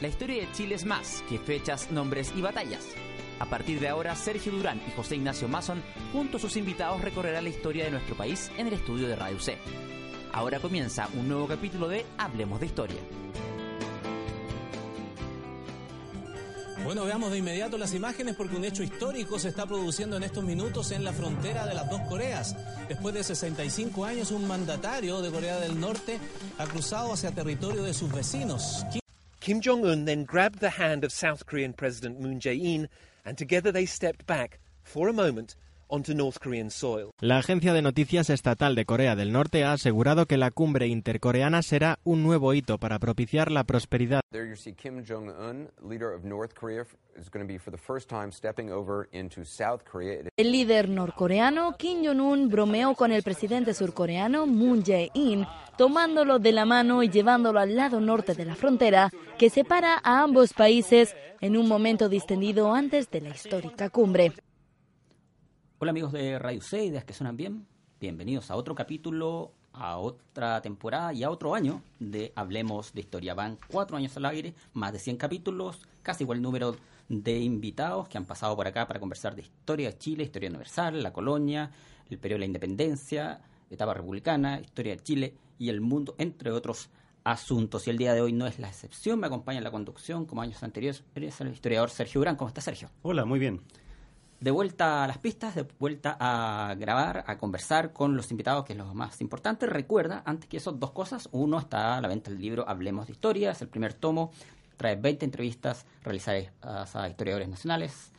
La historia de Chile es más que fechas, nombres y batallas. A partir de ahora, Sergio Durán y José Ignacio Mason, junto a sus invitados, recorrerán la historia de nuestro país en el estudio de Radio C. Ahora comienza un nuevo capítulo de Hablemos de Historia. Bueno, veamos de inmediato las imágenes porque un hecho histórico se está produciendo en estos minutos en la frontera de las dos Coreas. Después de 65 años, un mandatario de Corea del Norte ha cruzado hacia territorio de sus vecinos. Kim Jong un then grabbed the hand of South Korean President Moon Jae-in and together they stepped back for a moment la agencia de noticias estatal de Corea del Norte ha asegurado que la cumbre intercoreana será un nuevo hito para propiciar la prosperidad. El líder norcoreano Kim Jong-un bromeó con el presidente surcoreano Moon Jae-in, tomándolo de la mano y llevándolo al lado norte de la frontera que separa a ambos países en un momento distendido antes de la histórica cumbre. Hola amigos de Radio C, ideas que suenan bien. Bienvenidos a otro capítulo, a otra temporada y a otro año de Hablemos de Historia. Van cuatro años al aire, más de 100 capítulos, casi igual número de invitados que han pasado por acá para conversar de historia de Chile, historia universal, la colonia, el periodo de la independencia, etapa republicana, historia de Chile y el mundo, entre otros asuntos. Y el día de hoy no es la excepción, me acompaña en la conducción, como años anteriores, el historiador Sergio Durán. ¿Cómo está Sergio? Hola, muy bien de vuelta a las pistas, de vuelta a grabar, a conversar con los invitados, que es lo más importante. Recuerda, antes que eso, dos cosas. Uno, está a la venta del libro Hablemos de Historia, es el primer tomo, trae 20 entrevistas realizadas a historiadores nacionales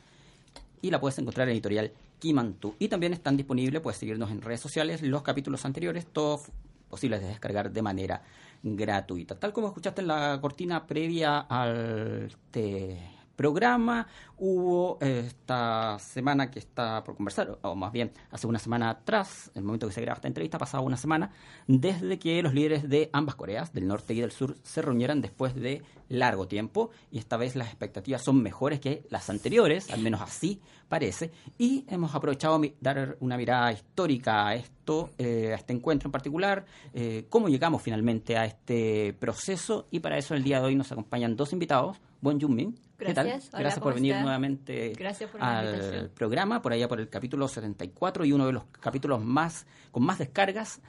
y la puedes encontrar en editorial Kimantu. Y también están disponibles, puedes seguirnos en redes sociales, los capítulos anteriores, todos posibles de descargar de manera gratuita. Tal como escuchaste en la cortina previa al... Te programa. Hubo eh, esta semana que está por conversar, o más bien hace una semana atrás, el momento que se graba esta entrevista, pasaba una semana, desde que los líderes de ambas Coreas, del norte y del sur, se reunieran después de largo tiempo. Y esta vez las expectativas son mejores que las anteriores, al menos así parece. Y hemos aprovechado dar una mirada histórica a esto, eh, a este encuentro en particular, eh, cómo llegamos finalmente a este proceso. Y para eso el día de hoy nos acompañan dos invitados. Bon Junmin, Gracias. Gracias por venir nuevamente al programa, por allá por el capítulo 74 y uno de los capítulos más con más descargas.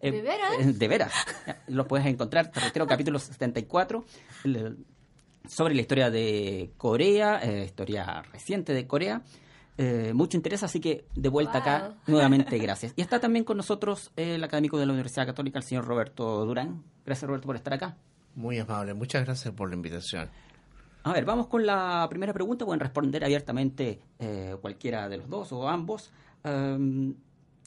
Eh, ¿De veras? Eh, de veras. Los puedes encontrar, te reitero, capítulo 74 sobre la historia de Corea, eh, historia reciente de Corea. mucho interés, así que de vuelta acá, nuevamente gracias. Y está también con nosotros el académico de la Universidad Católica, el señor Roberto Durán. Gracias, Roberto, por estar acá. Muy amable, muchas gracias por la invitación. A ver, vamos con la primera pregunta. Pueden responder abiertamente eh, cualquiera de los dos o ambos. Em,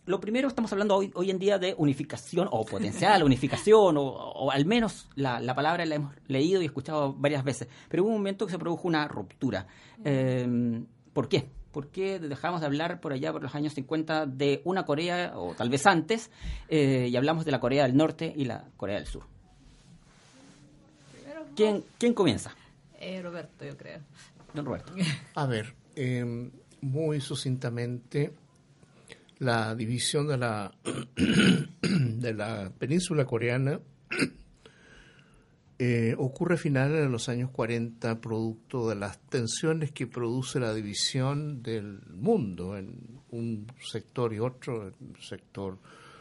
lo primero, estamos hablando hoy, hoy en día de unificación o potencial unificación, o, al menos la, palabra la hemos leído y escuchado varias veces. Pero hubo un momento que se produjo una ruptura. Em, ¿Por qué? ¿Por qué dejamos de hablar por allá, por los años 50, de una Corea, o tal vez antes, eh, y hablamos de la Corea del Norte y la Corea del Sur? ¿Quién, ¿Quién comienza? Eh, Roberto, yo creo. Don Roberto. A ver, em, muy sucintamente, la división de la, de la península coreana eh, ocurre a finales de los años 40 producto de las tensiones que produce la división del mundo en un sector y otro, un sector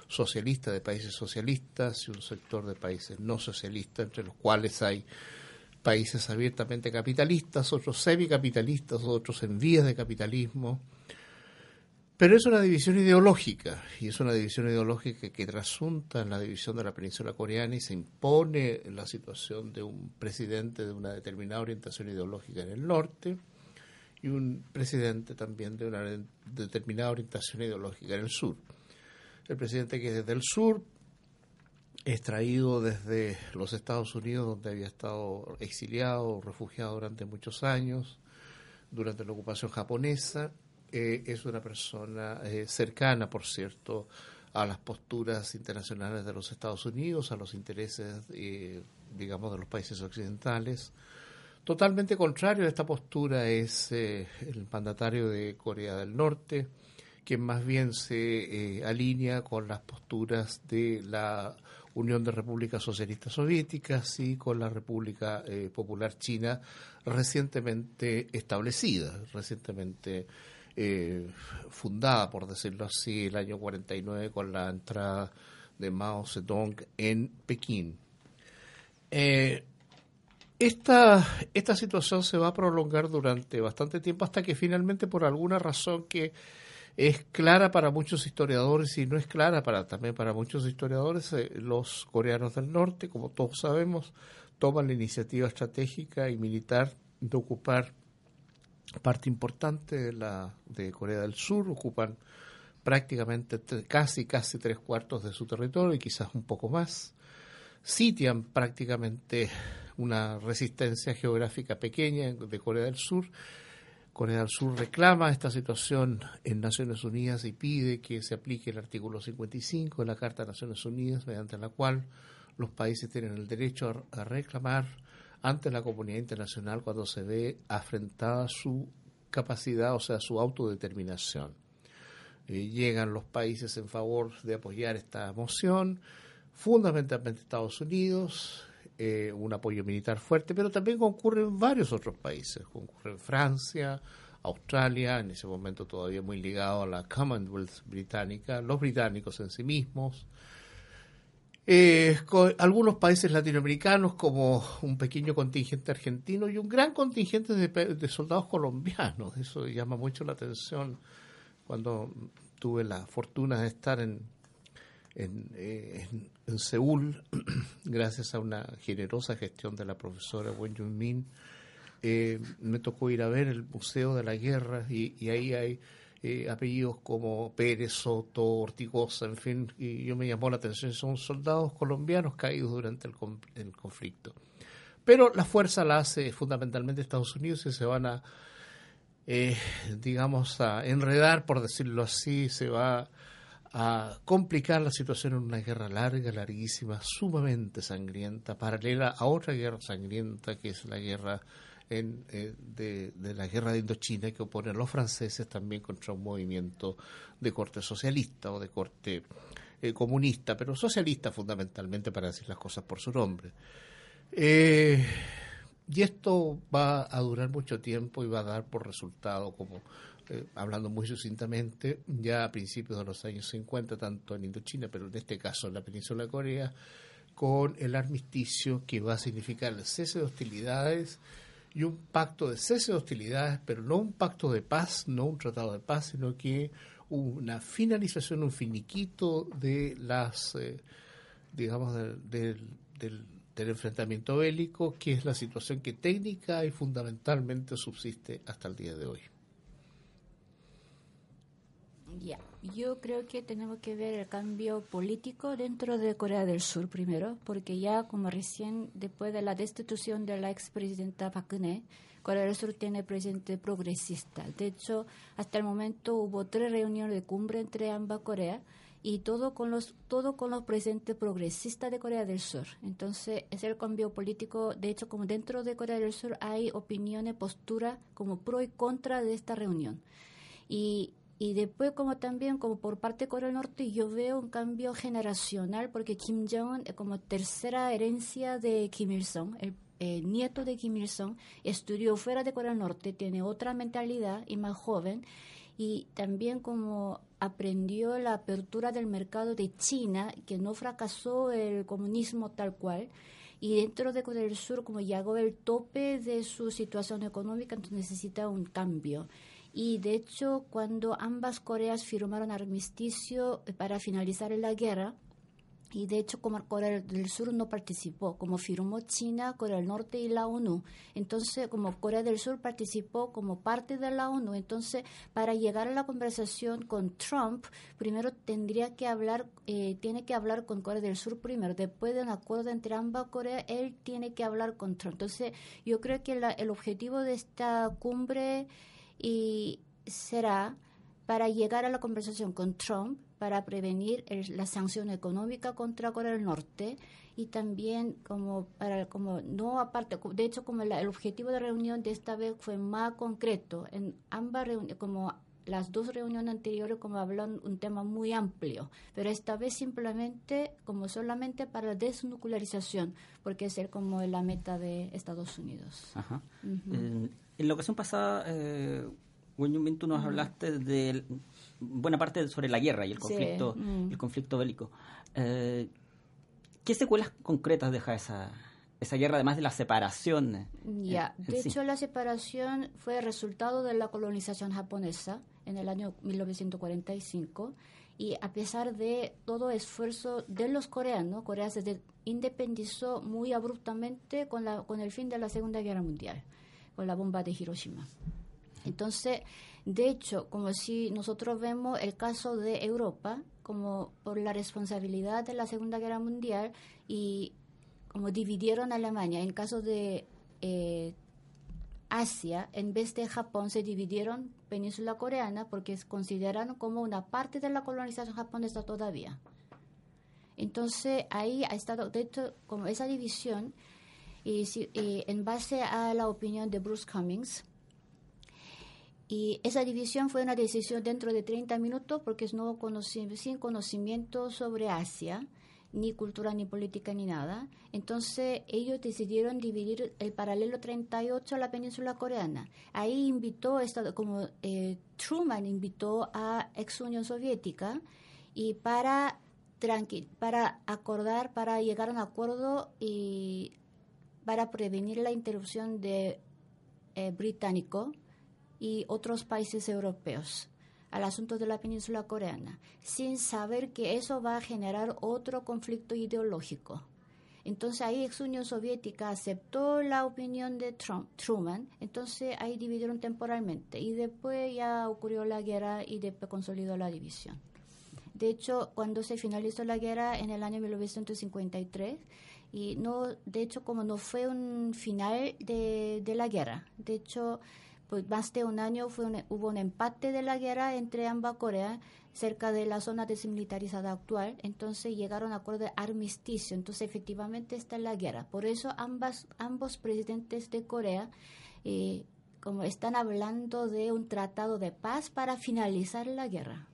socialista de países socialistas y un sector de países no socialistas, entre los cuales hay países abiertamente capitalistas, otros semicapitalistas, otros en vías de capitalismo. Pero es una división ideológica, y es una división ideológica que trasunta en la división de la península coreana y se impone la situación de un presidente de una determinada orientación ideológica en el norte y un presidente también de una determinada orientación ideológica en el sur. El presidente que es desde el sur extraído desde los Estados Unidos, donde había estado exiliado, refugiado durante muchos años, durante la ocupación japonesa. Eh, es una persona eh, cercana, por cierto, a las posturas internacionales de los Estados Unidos, a los intereses, eh, digamos, de los países occidentales. Totalmente contrario a esta postura es el mandatario de Corea del Norte, que más bien se alinea con las posturas de la Unión de Repúblicas Socialistas Soviéticas y con la República Popular China recientemente establecida, recientemente eh, fundada, por decirlo así, el año 49 con la entrada de Mao Zedong en Pekín. Eh, esta, esta situación se va a prolongar durante bastante tiempo hasta que finalmente por alguna razón que es clara para muchos historiadores y no es clara para también para muchos historiadores, eh, los coreanos del norte, como todos sabemos, toman la iniciativa estratégica y militar de ocupar parte importante de, la, de Corea del Sur, ocupan prácticamente casi, casi tres cuartos de su territorio y quizás un poco más. Sitian prácticamente una resistencia geográfica pequeña de Corea del Sur. Corea del Sur reclama esta situación en Naciones Unidas y pide que se aplique el artículo 55 de la Carta de Naciones Unidas, mediante la cual los países tienen el derecho a reclamar ante la comunidad internacional cuando se ve afrentada su capacidad, o sea, su autodeterminación. Eh, llegan los países en favor de apoyar esta moción, fundamentalmente Estados Unidos, eh, un apoyo militar fuerte, pero también concurren varios otros países, concurren Francia, Australia, en ese momento todavía muy ligado a la Commonwealth británica, los británicos en sí mismos, eh, algunos países latinoamericanos como un pequeño contingente argentino y un gran contingente de, soldados colombianos. Eso llama mucho la atención cuando tuve la fortuna de estar en, en, eh, Seúl, gracias a una generosa gestión de la profesora Wen Yun Min. Eh, me tocó ir a ver el Museo de la Guerra y ahí hay eh, apellidos como Pérez, Soto, Ortigosa, en fin, y yo me llamó la atención, son soldados colombianos caídos durante el, conflicto. Pero la fuerza la hace fundamentalmente Estados Unidos y se van a, eh, digamos, a enredar, por decirlo así, se va a complicar la situación en una guerra larga, larguísima, sumamente sangrienta, paralela a otra guerra sangrienta que es la guerra eh, de, la guerra de Indochina que oponen los franceses también contra un movimiento de corte socialista o de corte eh, comunista, pero socialista fundamentalmente para decir las cosas por su nombre. Eh, y esto va a durar mucho tiempo y va a dar por resultado, como hablando muy sucintamente, ya a principios de los años 50, tanto en Indochina, pero en este caso en la península de Corea, con el armisticio que va a significar el cese de hostilidades, y un pacto de cese de hostilidades, pero no un pacto de paz, no un tratado de paz, sino que una finalización, un finiquito de las, eh, digamos, del, del, enfrentamiento bélico, que es la situación que técnica y fundamentalmente subsiste hasta el día de hoy. Yo creo que tenemos que ver el cambio político dentro de Corea del Sur primero, porque ya como recién después de la destitución de la expresidenta Park Geun-hye, Corea del Sur tiene presidente progresista. De hecho, hasta el momento hubo tres reuniones de cumbre entre ambas Coreas y todo con los todo con los presidentes progresistas de Corea del Sur. Entonces, es el cambio político, de hecho, como dentro de Corea del Sur hay opiniones, posturas como pro y contra de esta reunión. Y y después, como también, como por parte de Corea del Norte, yo veo un cambio generacional, porque Kim Jong-un, es como tercera herencia de Kim Il-sung, el, nieto de Kim Il-sung, estudió fuera de Corea del Norte, tiene otra mentalidad y más joven, y también como aprendió la apertura del mercado de China, que no fracasó el comunismo tal cual, y dentro de Corea del Sur, como llegó el tope de su situación económica, entonces necesita un cambio. Y de hecho, cuando ambas Coreas firmaron armisticio eh, para finalizar la guerra, y de hecho como Corea del Sur no participó, como firmó China, Corea del Norte y la ONU. Entonces, como Corea del Sur participó como parte de la ONU, entonces para llegar a la conversación con Trump, primero tendría que hablar, eh, tiene que hablar con Corea del Sur primero, después de un acuerdo entre ambas Coreas, él tiene que hablar con Trump. Entonces, yo creo que el objetivo de esta cumbre y será para llegar a la conversación con Trump para prevenir la sanción económica contra Corea del Norte y también como para como no aparte de hecho como el objetivo de reunión de esta vez fue más concreto en ambas reuniones como las dos reuniones anteriores como hablan un tema muy amplio, pero esta vez simplemente como solamente para desnuclearización, porque es como la meta de Estados Unidos. Ajá. En la ocasión pasada, eh, tú nos hablaste de buena parte sobre la guerra y el conflicto, mm. el conflicto bélico. Eh, ¿Qué secuelas concretas deja esa, esa guerra, además de la separación? Ya, de hecho la separación fue resultado de la colonización japonesa en el año 1945 y a pesar de todo esfuerzo de los coreanos, Corea se independizó muy abruptamente con, la, con el fin de la Segunda Guerra Mundial, con la bomba de Hiroshima. Entonces, de hecho, como si nosotros vemos el caso de Europa, como por la responsabilidad de la Segunda Guerra Mundial y como dividieron Alemania, en caso de eh, Asia, en vez de Japón, se dividieron península coreana porque se consideraron como una parte de la colonización japonesa todavía. Entonces, ahí ha estado, de hecho, como esa división, y, y en base a la opinión de Bruce Cummings, y esa división fue una decisión dentro de 30 minutos porque no sin conocimiento sobre Asia, ni cultura, ni política, ni nada. Entonces ellos decidieron dividir el paralelo 38 a la península coreana. Ahí invitó, como eh, Truman invitó a ex Unión Soviética y para, para acordar, para llegar a un acuerdo y para prevenir la interrupción de eh, británico y otros países europeos al asunto de la península coreana, sin saber que eso va a generar otro conflicto ideológico. Entonces ahí ex Unión Soviética aceptó la opinión de Truman, entonces ahí dividieron temporalmente y después ya ocurrió la guerra y después consolidó la división. De hecho, cuando se finalizó la guerra en el año 1953, y no, de hecho, como no fue un final de, de la guerra, de hecho, pues más de un año fue hubo un empate de la guerra entre ambas Coreas cerca de la zona desmilitarizada actual, entonces llegaron a acuerdo de armisticio, entonces efectivamente está la guerra. Por eso ambas, ambos presidentes de Corea eh, como están hablando de un tratado de paz para finalizar la guerra.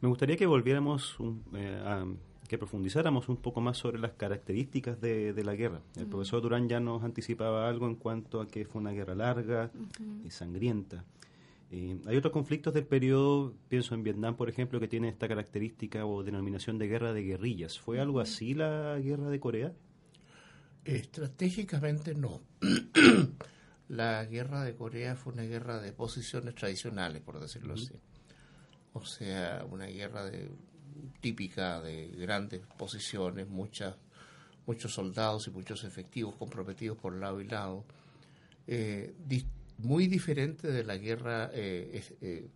Me gustaría que volviéramos eh, a que profundizáramos un poco más sobre las características de, la guerra. El profesor Durán ya nos anticipaba algo en cuanto a que fue una guerra larga y sangrienta. Eh, hay otros conflictos del periodo, pienso en Vietnam, por ejemplo, que tiene esta característica o denominación de guerra de guerrillas. ¿Fue algo así la guerra de Corea? Estratégicamente no. la guerra de Corea fue una guerra de posiciones tradicionales, por decirlo así. O sea, una guerra de típica de grandes posiciones, muchas, muchos soldados y muchos efectivos comprometidos por lado y lado, eh, muy diferente de la guerra eh, eh,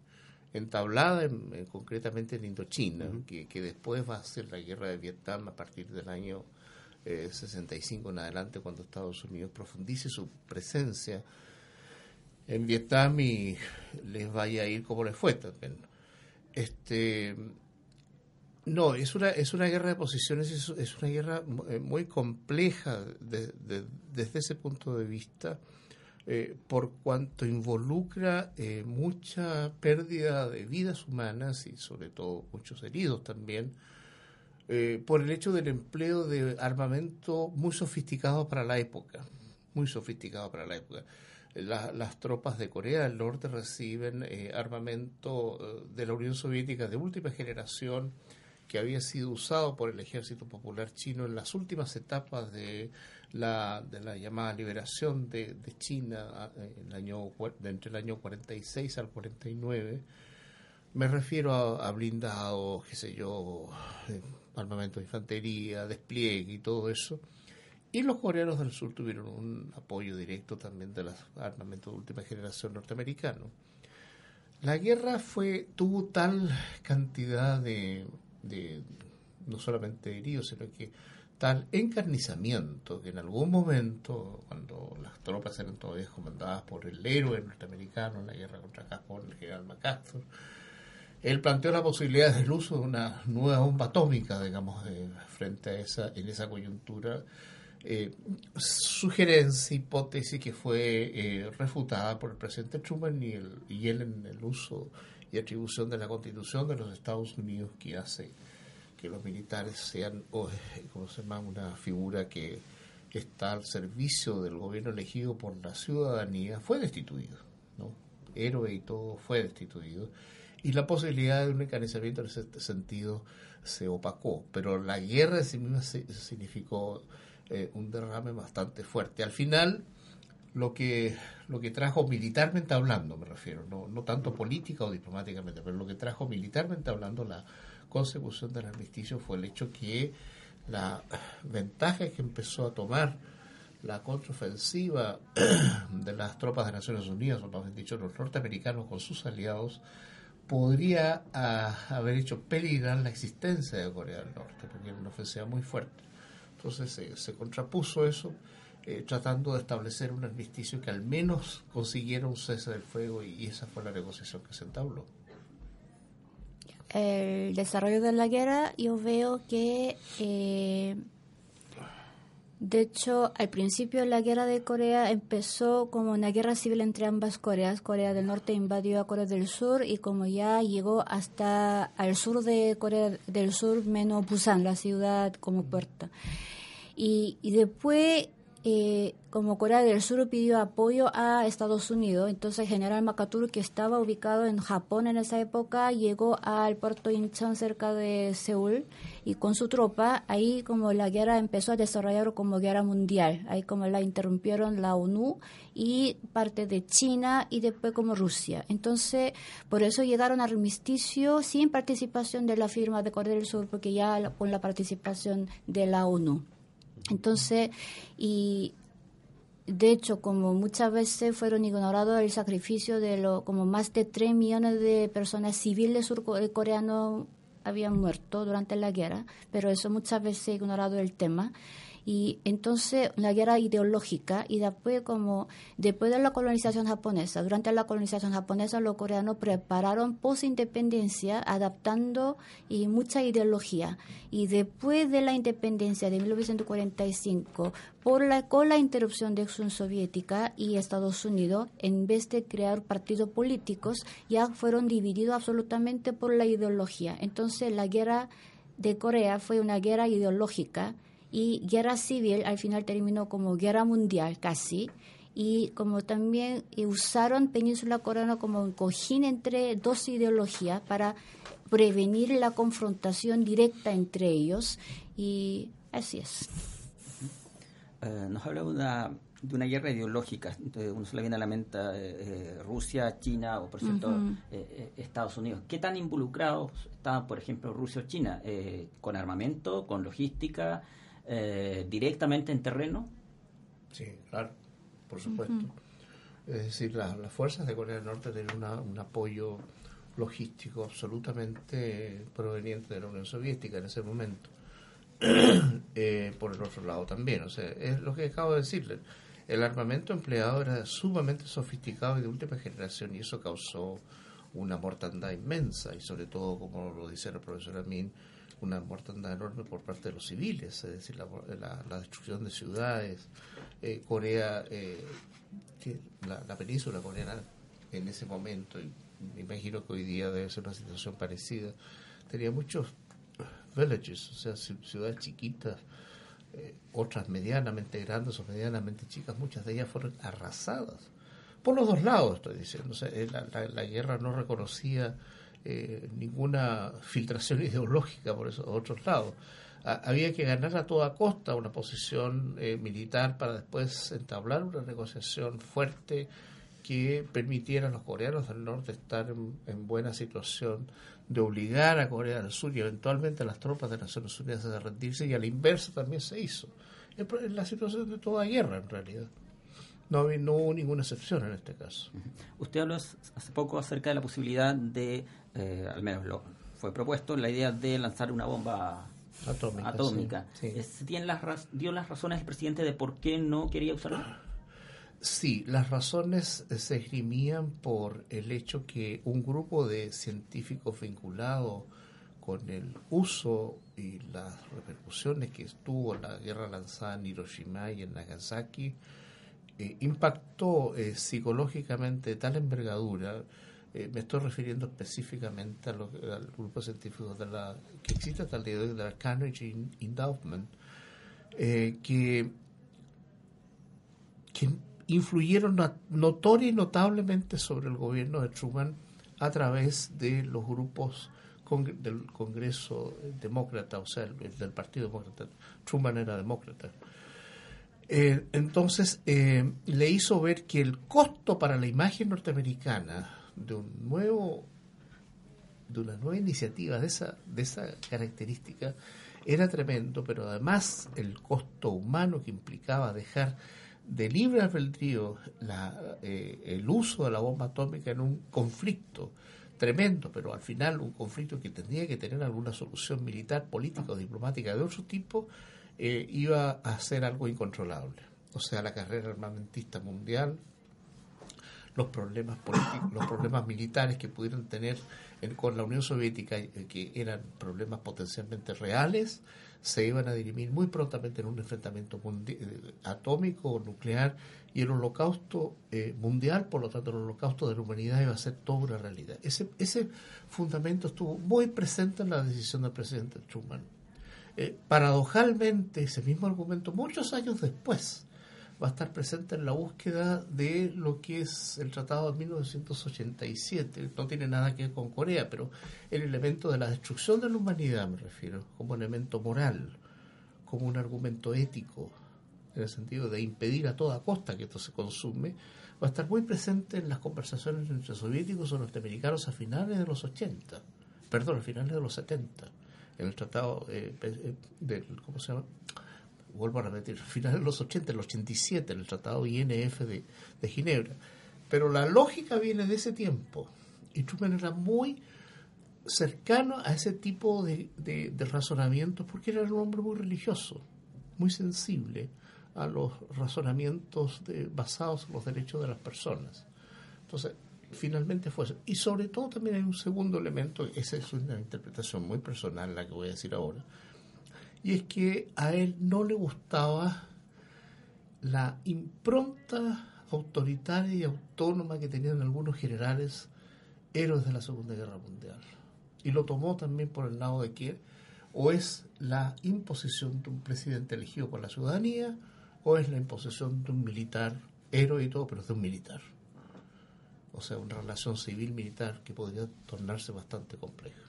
entablada concretamente en Indochina, que, que, después va a ser la guerra de Vietnam a partir del año 65 en adelante, cuando Estados Unidos profundice su presencia en Vietnam y les vaya a ir como les fue también. Este, no, es una, es una guerra de posiciones, es, una guerra eh, muy compleja desde ese punto de vista, eh, por cuanto involucra eh, mucha pérdida de vidas humanas y sobre todo muchos heridos también, por el hecho del empleo de armamento muy sofisticado para la época, muy sofisticado para la época. las tropas de Corea del Norte reciben armamento de la Unión Soviética de última generación, que había sido usado por el Ejército Popular Chino en las últimas etapas de la, de la llamada liberación de, de China el año, entre el año 46 al 49. Me refiero a, blindados, qué sé yo, eh, armamento de infantería, despliegue y todo eso. Y los coreanos del sur tuvieron un apoyo directo también de los armamentos de última generación norteamericano. La guerra fue tuvo tal cantidad de, de no solamente heridos, sino que tal encarnizamiento que en algún momento, cuando las tropas eran todavía comandadas por el héroe norteamericano en la guerra contra Japón, el general MacArthur, él planteó la posibilidad del uso de una nueva bomba atómica, digamos, frente a esa, en esa coyuntura, eh, sugerencia, hipótesis que fue eh, refutada por el presidente Truman y, el, y él en el uso atribución de la Constitución de los Estados Unidos que hace que los militares sean, como se llama, una figura que está al servicio del gobierno elegido por la ciudadanía, fue destituido, ¿no? Héroe y todo fue destituido. Y la posibilidad de un encarecimiento en ese sentido se opacó. Pero la guerra en sí misma significó eh, un derrame bastante fuerte. Al final, lo que, lo que trajo militarmente hablando, me refiero, no, no tanto política o diplomáticamente, pero lo que trajo militarmente hablando la consecución del armisticio fue el hecho que la ventaja que empezó a tomar la contraofensiva de las tropas de Naciones Unidas, o más dicho, los norteamericanos con sus aliados, podría ah, haber hecho peligrar la existencia de Corea del Norte, porque era una ofensiva muy fuerte. Entonces se contrapuso eso, eh, tratando de establecer un armisticio que al menos consiguiera un cese del fuego y esa fue la negociación que se entabló el desarrollo de la guerra, yo veo que, eh, de hecho, al principio la guerra de Corea empezó como una guerra civil entre ambas Coreas. Corea del Norte invadió a Corea del Sur y como ya llegó hasta al sur de Corea del Sur, menos Busan, la ciudad como puerta. Y, y después eh, como Corea del Sur pidió apoyo a Estados Unidos, entonces general MacArthur, que estaba ubicado en Japón en esa época, llegó al puerto Incheon cerca de Seúl y con su tropa, ahí como la guerra empezó a desarrollar como guerra mundial, ahí como la interrumpieron la ONU y parte de China y después como Rusia. Entonces, por eso llegaron al armisticio sin participación de la firma de Corea del Sur, porque ya con la participación de la ONU. Entonces, y de hecho, como muchas veces fueron ignorados el sacrificio de lo, como más de 3 millones de personas civiles surcoreanos habían muerto durante la guerra, pero eso muchas veces ignorado el tema y entonces la guerra ideológica y después como después de la colonización japonesa, durante la colonización japonesa los coreanos prepararon post independencia adaptando y mucha ideología y después de la independencia de 1945 por la, con la interrupción de Unión Soviética y Estados Unidos, en vez de crear partidos políticos, ya fueron divididos absolutamente por la ideología. Entonces la guerra de Corea fue una guerra ideológica y guerra civil al final terminó como guerra mundial casi y como también usaron Península Coreana como un cojín entre dos ideologías para prevenir la confrontación directa entre ellos y así es. Eh, nos habla una, de una guerra ideológica, entonces uno se le viene a la mente eh, Rusia, China o por cierto eh, Estados Unidos. ¿Qué tan involucrados estaban, por ejemplo, Rusia o China? ¿Con armamento, con logística? Eh, directamente en terreno? Sí, claro, por supuesto. Es decir, las fuerzas de Corea del Norte tienen un apoyo logístico absolutamente proveniente de la Unión Soviética en ese momento. eh, por el otro lado también, o sea, es lo que acabo de decirle. El armamento empleado era sumamente sofisticado y de última generación y eso causó una mortandad inmensa y sobre todo, como lo dice el profesor Amin, una mortandad enorme por parte de los civiles, es decir, la, destrucción de ciudades. Eh, Corea, eh, la, península coreana en ese momento, y me imagino que hoy día debe ser una situación parecida, tenía muchos villages, o sea, ciudades chiquitas, eh, otras medianamente grandes o medianamente chicas, muchas de ellas fueron arrasadas. Por los dos lados, estoy diciendo. la guerra no reconocía eh, ninguna filtración ideológica por esos otros lados. había que ganar a toda costa una posición eh, militar para después entablar una negociación fuerte que permitiera a los coreanos del norte estar en, buena situación de obligar a Corea del Sur y eventualmente a las tropas de Naciones Unidas a rendirse y a la inversa también se hizo. Es la situación de toda guerra en realidad. No, no hubo ninguna excepción en este caso. Usted habló hace poco acerca de la posibilidad de, eh, al menos lo fue propuesto, la idea de lanzar una bomba atómica. las, ¿Dio las razones el presidente de por qué no quería usarla? Sí, las razones se esgrimían por el hecho que un grupo de científicos vinculados con el uso y las repercusiones que tuvo la guerra lanzada en Hiroshima y en Nagasaki, eh, impactó eh, psicológicamente tal envergadura, eh, me estoy refiriendo específicamente a al grupo científico de la, que existe hasta el día de hoy, de la Carnegie Endowment, que, que influyeron notoria y notablemente sobre el gobierno de Truman a través de los grupos del Congreso Demócrata, o sea, el, del Partido Demócrata. Truman era demócrata. Eh, entonces, eh, le hizo ver que el costo para la imagen norteamericana de un nuevo de una nueva iniciativa de esa, de esa característica era tremendo, pero además el costo humano que implicaba dejar de libre albedrío la, eh, el uso de la bomba atómica en un conflicto tremendo, pero al final un conflicto que tendría que tener alguna solución militar, política o diplomática de otro tipo, eh, iba a ser algo incontrolable. O sea, la carrera armamentista mundial, los problemas políticos, los problemas militares que pudieran tener con la Unión Soviética, eh, que eran problemas potencialmente reales, se iban a dirimir muy prontamente en un enfrentamiento eh, atómico o nuclear y el holocausto eh, mundial, por lo tanto el holocausto de la humanidad iba a ser toda una realidad. Ese, ese fundamento estuvo muy presente en la decisión del presidente Truman. Eh, paradojalmente, ese mismo argumento, muchos años después, va a estar presente en la búsqueda de lo que es el Tratado de 1987. No tiene nada que ver con Corea, pero el elemento de la destrucción de la humanidad, me refiero, como elemento moral, como un argumento ético, en el sentido de impedir a toda costa que esto se consume, va a estar muy presente en las conversaciones entre soviéticos o norteamericanos a finales de los 80, perdón, a finales de los 70, en el Tratado eh, eh, del, ¿cómo se llama? vuelvo a repetir, finales de los 80, el 87, en el Tratado INF de, de Ginebra. Pero la lógica viene de ese tiempo. Y Truman era muy cercano a ese tipo de, de, razonamientos porque era un hombre muy religioso, muy sensible a los razonamientos basados en los derechos de las personas. Entonces, finalmente fue eso. Y sobre todo también hay un segundo elemento, esa es una interpretación muy personal, la que voy a decir ahora, y es que a él no le gustaba la impronta autoritaria y autónoma que tenían algunos generales héroes de la Segunda Guerra Mundial. Y lo tomó también por el lado de que o es la imposición de un presidente elegido por la ciudadanía o es la imposición de un militar héroe y todo, pero de un militar. O sea, una relación civil-militar que podría tornarse bastante compleja.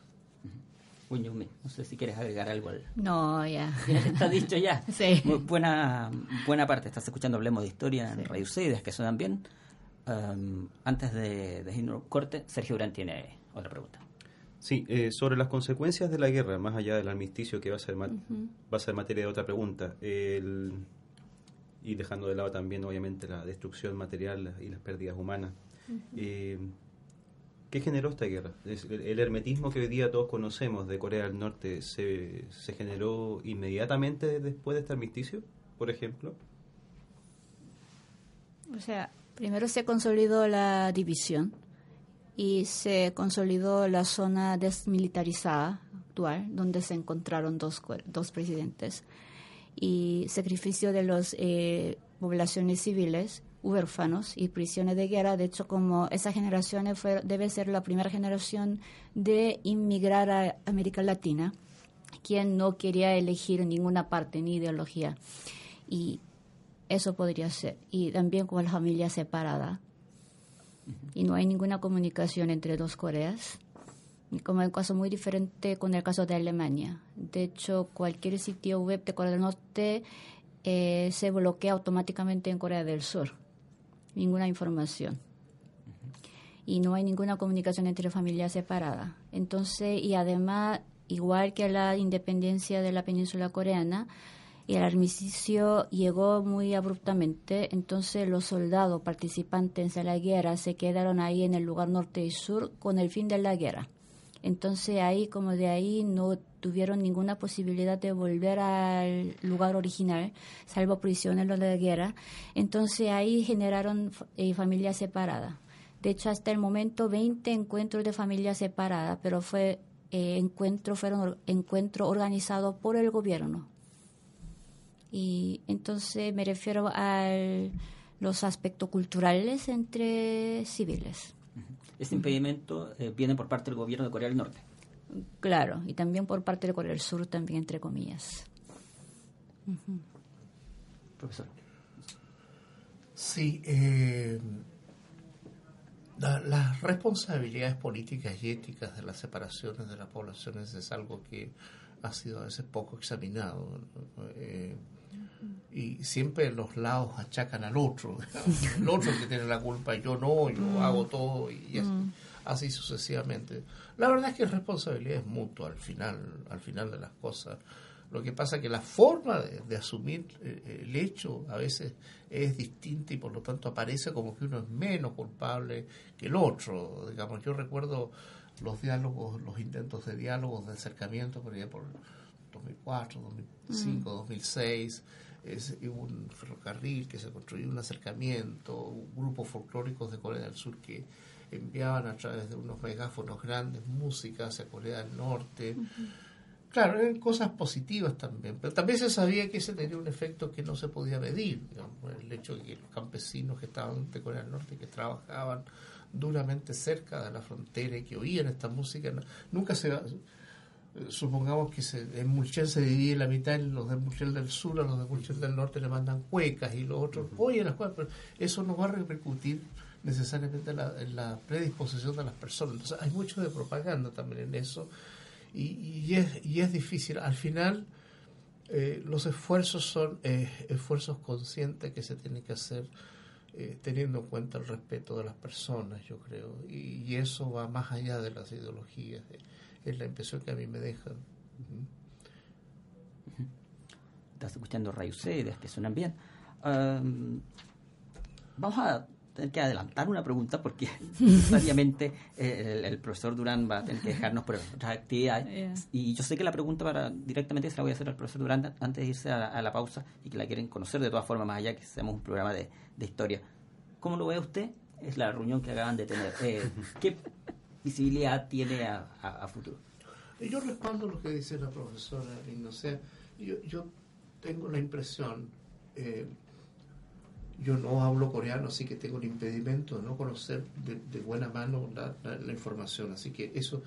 No sé si quieres agregar algo al... No, ya. Está dicho ya. Sí. buena, buena parte. Estás escuchando Hablemos de Historia en Radio C, que suenan bien. Um, antes de, de irnos corte, Sergio Urán tiene otra pregunta. Sí, eh, sobre las consecuencias de la guerra, más allá del armisticio que va a ser, va a ser materia de otra pregunta, y dejando de lado también, obviamente, la destrucción material y las pérdidas humanas. ¿Qué generó esta guerra? El hermetismo que hoy día todos conocemos de Corea del Norte se, se generó inmediatamente después de este armisticio, por ejemplo. O sea, primero se consolidó la división y se consolidó la zona desmilitarizada actual, donde se encontraron dos, dos presidentes, y sacrificio de las eh, poblaciones civiles huérfanos y prisiones de guerra. De hecho, como esa generación fue, debe ser la primera generación de inmigrar a América Latina, quien no quería elegir ninguna parte ni ideología. Y eso podría ser. Y también con la familia separada. Y no hay ninguna comunicación entre dos Coreas. Como el caso muy diferente con el caso de Alemania. De hecho, cualquier sitio web de Corea del Norte eh, se bloquea automáticamente en Corea del Sur ninguna información. Y no hay ninguna comunicación entre familias separadas. Entonces, y además, igual que la independencia de la península coreana, el armisticio llegó muy abruptamente, entonces los soldados participantes en la guerra se quedaron ahí en el lugar norte y sur con el fin de la guerra. Entonces ahí, como de ahí, no tuvieron ninguna posibilidad de volver al lugar original, salvo prisioneros de guerra. Entonces ahí generaron eh, familias separadas. De hecho, hasta el momento 20 encuentros de familias separadas, pero fue eh, encuentros fueron encuentros organizados por el gobierno. Y entonces me refiero a los aspectos culturales entre civiles. Este impedimento eh, viene por parte del gobierno de Corea del Norte. Claro, y también por parte de Corea del Sur, también entre comillas. Profesor. Sí, eh, las responsabilidades políticas y éticas de las separaciones de las poblaciones es algo que ha sido a veces poco examinado. Eh, y siempre los lados achacan al otro. El otro que tiene la culpa, yo no, yo mm. hago todo y mm. así, sucesivamente. La verdad es que responsabilidad es mutua al final, al final de las cosas. Lo que pasa es que la forma de, asumir eh, el hecho a veces es distinta y por lo tanto aparece como que uno es menos culpable que el otro. Digamos, yo recuerdo los diálogos, los intentos de diálogos, de acercamiento, por ejemplo, 2004, 2005, 2006. Es, hubo un ferrocarril que se construyó un acercamiento, grupos folclóricos de Corea del Sur que enviaban a través de unos megáfonos grandes música hacia Corea del Norte. Claro, eran cosas positivas también, pero también se sabía que ese tenía un efecto que no se podía medir, el hecho de que los campesinos que estaban de Corea del Norte, que trabajaban duramente cerca de la frontera y que oían esta música, nunca se supongamos que se, en Mulchen se divide la mitad, los de Mulchen del sur a los de Mulchen del norte le mandan cuecas y los otros oyen las cuecas, pero eso no va a repercutir necesariamente en la, en la, predisposición de las personas. Entonces hay mucho de propaganda también en eso y, y, es, y es difícil. Al final eh, los esfuerzos son eh, esfuerzos conscientes que se tienen que hacer eh, teniendo en cuenta el respeto de las personas, yo creo, y, y eso va más allá de las ideologías es la impresión que a mí me deja. Estás escuchando Radio C, que suenan bien. vamos a tener que adelantar una pregunta porque necesariamente eh, el, profesor Durán va a tener que dejarnos por otras actividades. Y yo sé que la pregunta para directamente se la voy a hacer al profesor Durán antes de irse a, la pausa y que la quieren conocer de todas formas, más allá que seamos un programa de, historia. ¿Cómo lo ve usted? Es la reunión que acaban de tener. Eh, ¿Qué visibilidad tiene a, futuro. Yo respaldo lo que dice la profesora Lindo. O sea, yo, tengo la impresión, eh, yo no hablo coreano, así que tengo el impedimento de no conocer de, buena mano la, información. Así que eso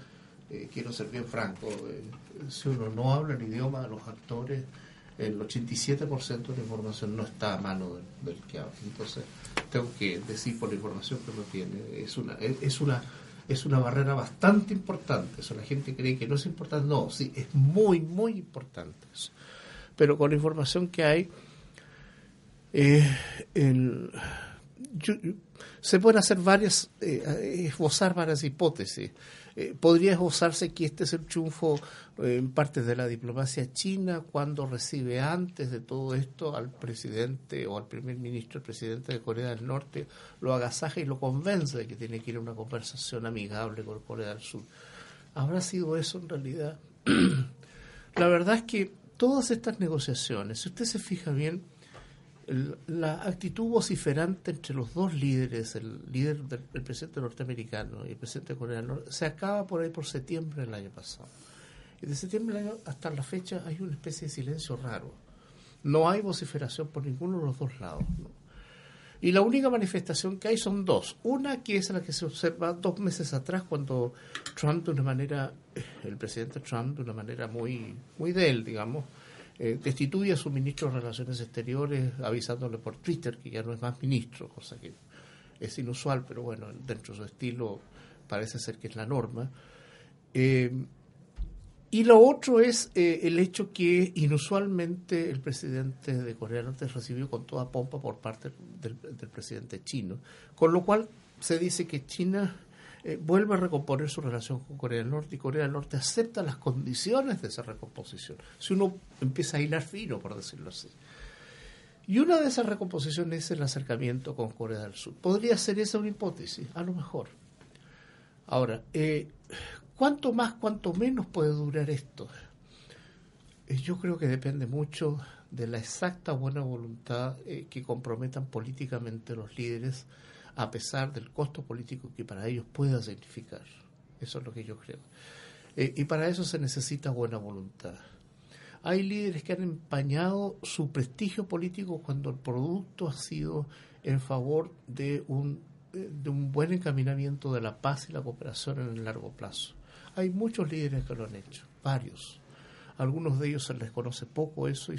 eh, quiero ser bien franco. Eh, si uno no habla el idioma de los actores, el 87% de la información no está a mano del, que habla. Entonces, tengo que decir por la información que uno tiene. Es una, es una es una barrera bastante importante. Eso la gente cree que no es importante. No, sí, es muy, muy importante. Pero con la información que hay, eh, se pueden hacer varias, eh, esbozar varias hipótesis. Eh, podría esbozarse que este es el triunfo eh, en parte de la diplomacia china cuando recibe antes de todo esto al presidente o al primer ministro, el presidente de Corea del Norte, lo agasaja y lo convence de que tiene que ir a una conversación amigable con Corea del Sur. ¿Habrá sido eso en realidad? la verdad es que todas estas negociaciones, si usted se fija bien, la actitud vociferante entre los dos líderes, el líder del presidente norteamericano y el presidente de Corea del Norte, se acaba por ahí por septiembre del año pasado. Y de septiembre hasta la fecha hay una especie de silencio raro. No hay vociferación por ninguno de los dos lados. Y la única manifestación que hay son dos. Una que es la que se observa dos meses atrás cuando Trump de una manera, el presidente Trump de una manera muy, muy de él, digamos, eh, destituye a su ministro de Relaciones Exteriores avisándole por Twitter que ya no es más ministro, cosa que es inusual, pero bueno, dentro de su estilo parece ser que es la norma. Eh, y lo otro es eh, el hecho que inusualmente el presidente de Corea del Norte recibió con toda pompa por parte del presidente chino, con lo cual se dice que China eh, vuelve a recomponer su relación con Corea del Norte y Corea del Norte acepta las condiciones de esa recomposición. Si uno empieza a hilar fino, por decirlo así. Y una de esas recomposiciones es el acercamiento con Corea del Sur. ¿Podría ser esa una hipótesis? A lo mejor. Ahora, eh, ¿cuánto más, cuánto menos puede durar esto? Eh, yo creo que depende mucho de la exacta buena voluntad que comprometan políticamente los líderes a pesar del costo político que para ellos pueda significar. Eso es lo que yo creo. Eh, y para eso se necesita buena voluntad. Hay líderes que han empañado su prestigio político cuando el producto ha sido en favor de un, eh, de un buen encaminamiento de la paz y la cooperación en el largo plazo. Hay muchos líderes que lo han hecho, varios. Algunos de ellos se les conoce poco eso y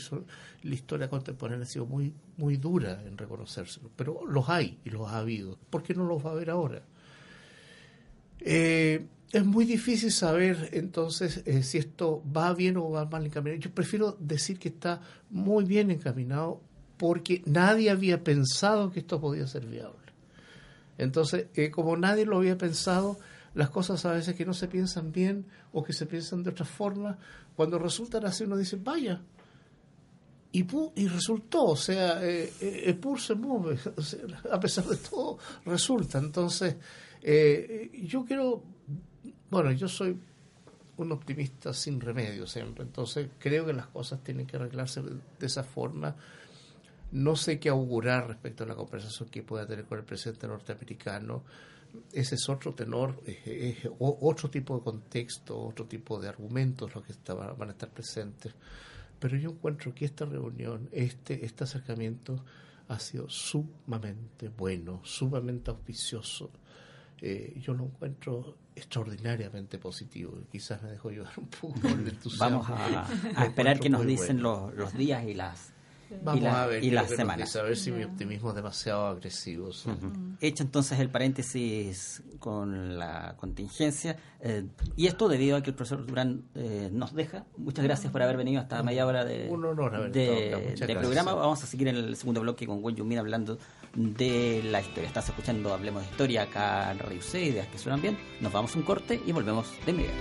la historia contemporánea ha sido muy, muy dura en reconocérselo, pero los hay y los ha habido. ¿Por qué no los va a haber ahora? Eh, es muy difícil saber entonces eh, si esto va bien o va mal encaminado. Yo prefiero decir que está muy bien encaminado porque nadie había pensado que esto podía ser viable. Entonces, eh, como nadie lo había pensado, las cosas a veces que no se piensan bien o que se piensan de otra forma, cuando resultan así uno dice, vaya, y, y resultó, o sea, eh, eh se mueve, a pesar de todo, resulta. Entonces, yo quiero bueno, yo soy un optimista sin remedio siempre, entonces creo que las cosas tienen que arreglarse de esa forma. No sé qué augurar respecto a la conversación que pueda tener con el presidente norteamericano. Ese es otro tenor, es, otro tipo de contexto, otro tipo de argumentos los que van a estar presentes. Pero yo encuentro que esta reunión, este, este acercamiento ha sido sumamente bueno, sumamente auspicioso eh, yo lo encuentro extraordinariamente positivo. Quizás me dejo ayudar un poco el entusiasmo. Vamos a, esperar que nos dicen los, los días y las Vamos a ver y las semanas. A ver si mi optimismo es demasiado agresivo. Hecho entonces el paréntesis con la contingencia, eh, y esto debido a que el profesor Durán eh, nos deja. Muchas gracias por haber venido hasta media hora de, de, programa. Vamos a seguir en el segundo bloque con Wen Yumin hablando de la historia. Estás escuchando Hablemos de Historia acá en Radio C, ideas que suenan bien. Nos vamos a un corte y volvemos de inmediato.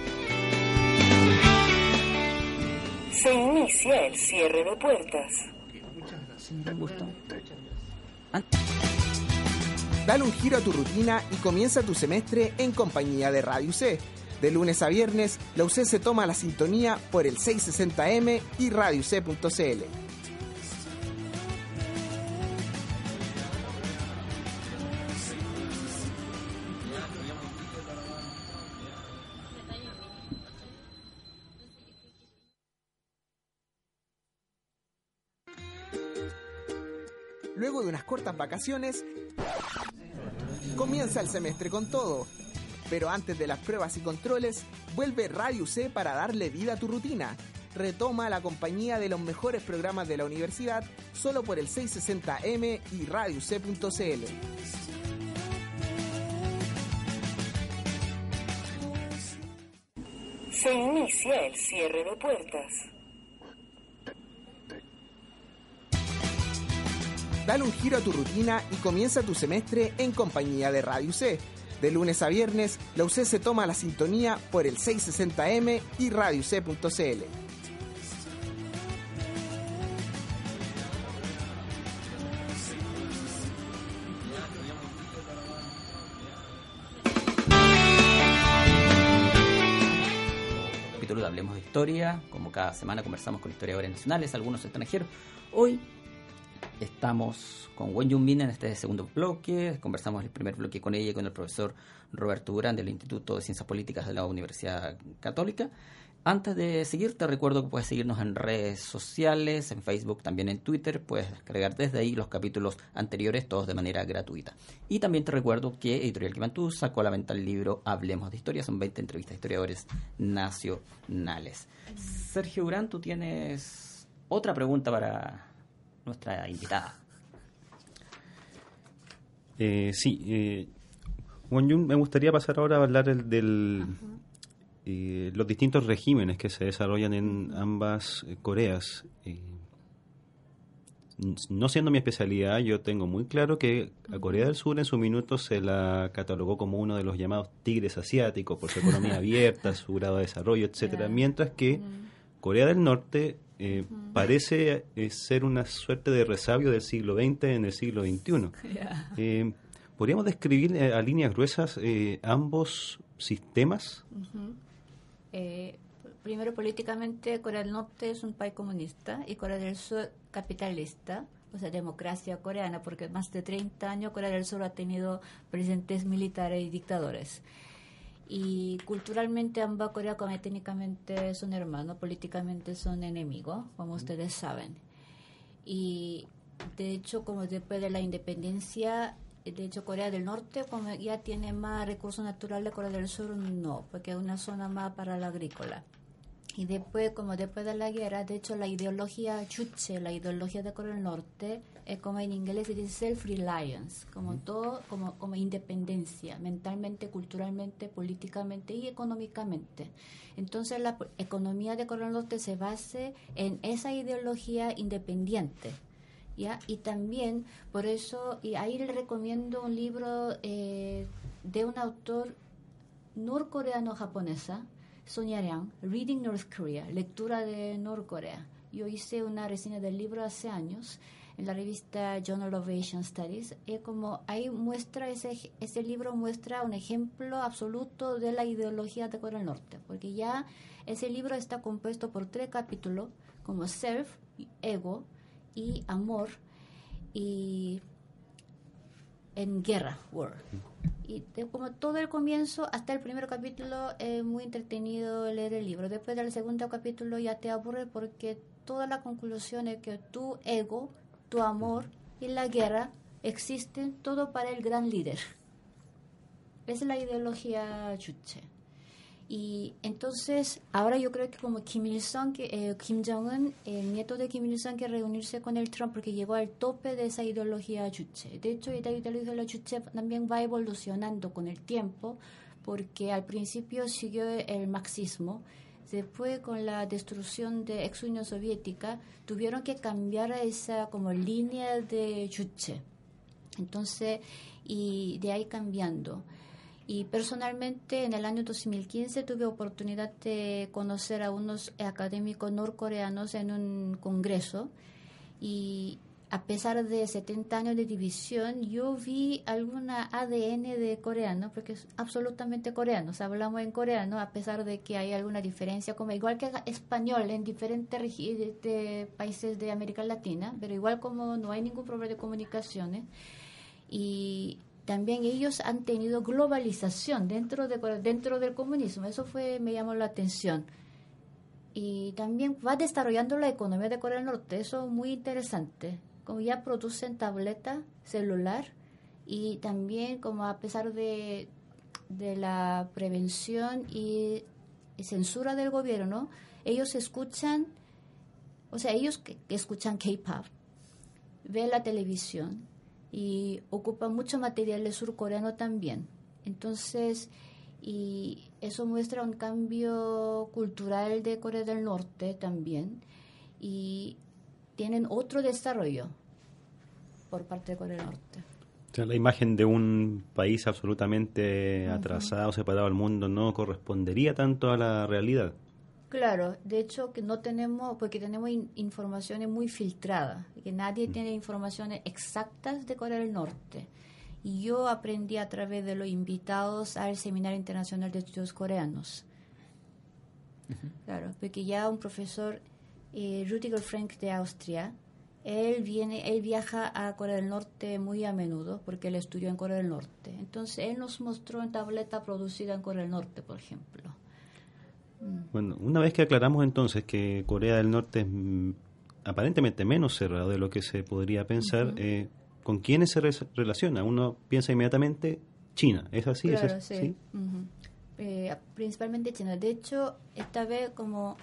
Se inicia el cierre de puertas. Dale un giro a tu rutina y comienza tu semestre en compañía de Radio C. De lunes a viernes, la UC se toma la sintonía por el 660M y radioc.cl. Luego de unas cortas vacaciones, comienza el semestre con todo. Pero antes de las pruebas y controles, vuelve Radio C para darle vida a tu rutina. Retoma la compañía de los mejores programas de la universidad solo por el 660M y radioc.cl. Se inicia el cierre de puertas. Dale un giro a tu rutina y comienza tu semestre en compañía de Radio C. De lunes a viernes, la UC se toma la sintonía por el 660M y radioc.cl. capítulo de Hablemos de Historia. Como cada semana conversamos con historiadores nacionales, algunos extranjeros. Hoy Estamos con Wen Yun-min en este segundo bloque. Conversamos el primer bloque con ella y con el profesor Roberto Durán del Instituto de Ciencias Políticas de la Universidad Católica. Antes de seguir, te recuerdo que puedes seguirnos en redes sociales, en Facebook, también en Twitter. Puedes descargar desde ahí los capítulos anteriores, todos de manera gratuita. Y también te recuerdo que Editorial Quimantú sacó a la venta el libro Hablemos de Historia. Son 20 entrevistas a historiadores nacionales. Sergio Durán, tú tienes otra pregunta para nuestra invitada. Eh, sí, eh, me gustaría pasar ahora a hablar del, del eh, los distintos regímenes que se desarrollan en ambas eh, Coreas. no siendo mi especialidad, yo tengo muy claro que a Corea del Sur en su minuto se la catalogó como uno de los llamados tigres asiáticos por su economía abierta, su grado de desarrollo, etcétera, mientras que Corea del Norte eh, parece eh, ser una suerte de resabio del siglo XX en el siglo XXI. Eh, ¿Podríamos describir a líneas gruesas ambos sistemas? primero, políticamente, Corea del Norte es un país comunista y Corea del Sur capitalista o sea, democracia coreana, porque más de 30 años Corea del Sur ha tenido presidentes militares y dictadores. Y culturalmente ambas Coreas como técnicamente son hermanos, políticamente son enemigos, como ustedes saben. Y de hecho, como después de la independencia, de hecho Corea del Norte como ya tiene más recursos naturales, Corea del Sur no, porque es una zona más para la agrícola. Y después, como después de la guerra, de hecho la ideología chuche, la ideología de Corea del Norte, es como en inglés se dice self-reliance, como todo, como, como independencia, mentalmente, culturalmente, políticamente y económicamente. Entonces la economía de Corea del Norte se basa en esa ideología independiente. ¿Ya? Y también, por eso, y ahí le recomiendo un libro eh, de un autor norcoreano-japonesa, Sonia Reading North Korea, lectura de Norcorea. Yo hice una reseña del libro hace años en la revista Journal of Asian Studies. Y como ahí muestra, ese, ese libro muestra un ejemplo absoluto de la ideología de Corea del Norte, porque ya ese libro está compuesto por tres capítulos, como self, ego y amor, y en guerra, war y como todo el comienzo hasta el primer capítulo es muy entretenido leer el libro. Después del segundo capítulo ya te aburre porque toda la conclusión es que tu ego, tu amor y la guerra existen todo para el gran líder. es la ideología chuche. Y entonces, ahora yo creo que como Kim Il-sung, eh, Kim Jong-un, el nieto de Kim Il-sung, que reunirse con el Trump porque llegó al tope de esa ideología chuche. De hecho, esta ideología chuche también va evolucionando con el tiempo, porque al principio siguió el marxismo, después con la destrucción de ex Unión Soviética, tuvieron que cambiar esa como línea de chuche. Entonces, y de ahí cambiando. Y personalmente en el año 2015 tuve oportunidad de conocer a unos académicos norcoreanos en un congreso y a pesar de 70 años de división, yo vi alguna ADN de coreano, porque es absolutamente coreano, hablamos en coreano, a pesar de que hay alguna diferencia, como igual que español en diferentes países de América Latina, pero igual como no hay ningún problema de comunicaciones. Y también ellos han tenido globalización dentro, de, dentro del comunismo. Eso fue, me llamó la atención. Y también va desarrollando la economía de Corea del Norte. Eso es muy interesante. Como ya producen tableta celular y también como a pesar de, de la prevención y, censura del gobierno, ellos escuchan, o sea, ellos que escuchan K-pop, ven la televisión y ocupa mucho material surcoreano también. Entonces, y eso muestra un cambio cultural de Corea del Norte también y tienen otro desarrollo por parte de Corea del Norte. O sea, la imagen de un país absolutamente atrasado, separado del mundo, no correspondería tanto a la realidad. Claro, de hecho que no tenemos, porque tenemos informaciones muy filtradas, que nadie mm. tiene informaciones exactas de Corea del Norte. Y yo aprendí a través de los invitados al Seminario Internacional de Estudios Coreanos. Claro, porque ya un profesor, eh, Rudiger Frank de Austria, él viene, él viaja a Corea del Norte muy a menudo porque él estudió en Corea del Norte. Entonces él nos mostró una tableta producida en Corea del Norte, por ejemplo. Bueno, una vez que aclaramos entonces que Corea del Norte es mm, aparentemente menos cerrado de lo que se podría pensar, eh, ¿con quiénes se relaciona? Uno piensa inmediatamente China, ¿es así? Claro, sí. Eh, principalmente China. De hecho, esta vez como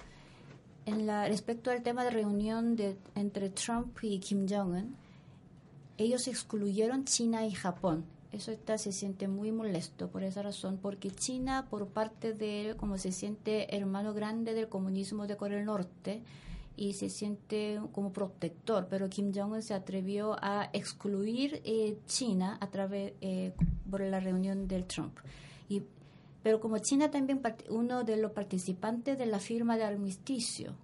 en la respecto al tema de reunión de, entre Trump y Kim Jong-un, ellos excluyeron China y Japón eso está, se siente muy molesto por esa razón, porque China, por parte de él, como se siente hermano grande del comunismo de Corea del Norte, y se siente como protector, pero Kim Jong-un se atrevió a excluir eh, China a través eh, por la reunión del Trump. Y, pero como China también uno de los participantes de la firma de armisticio,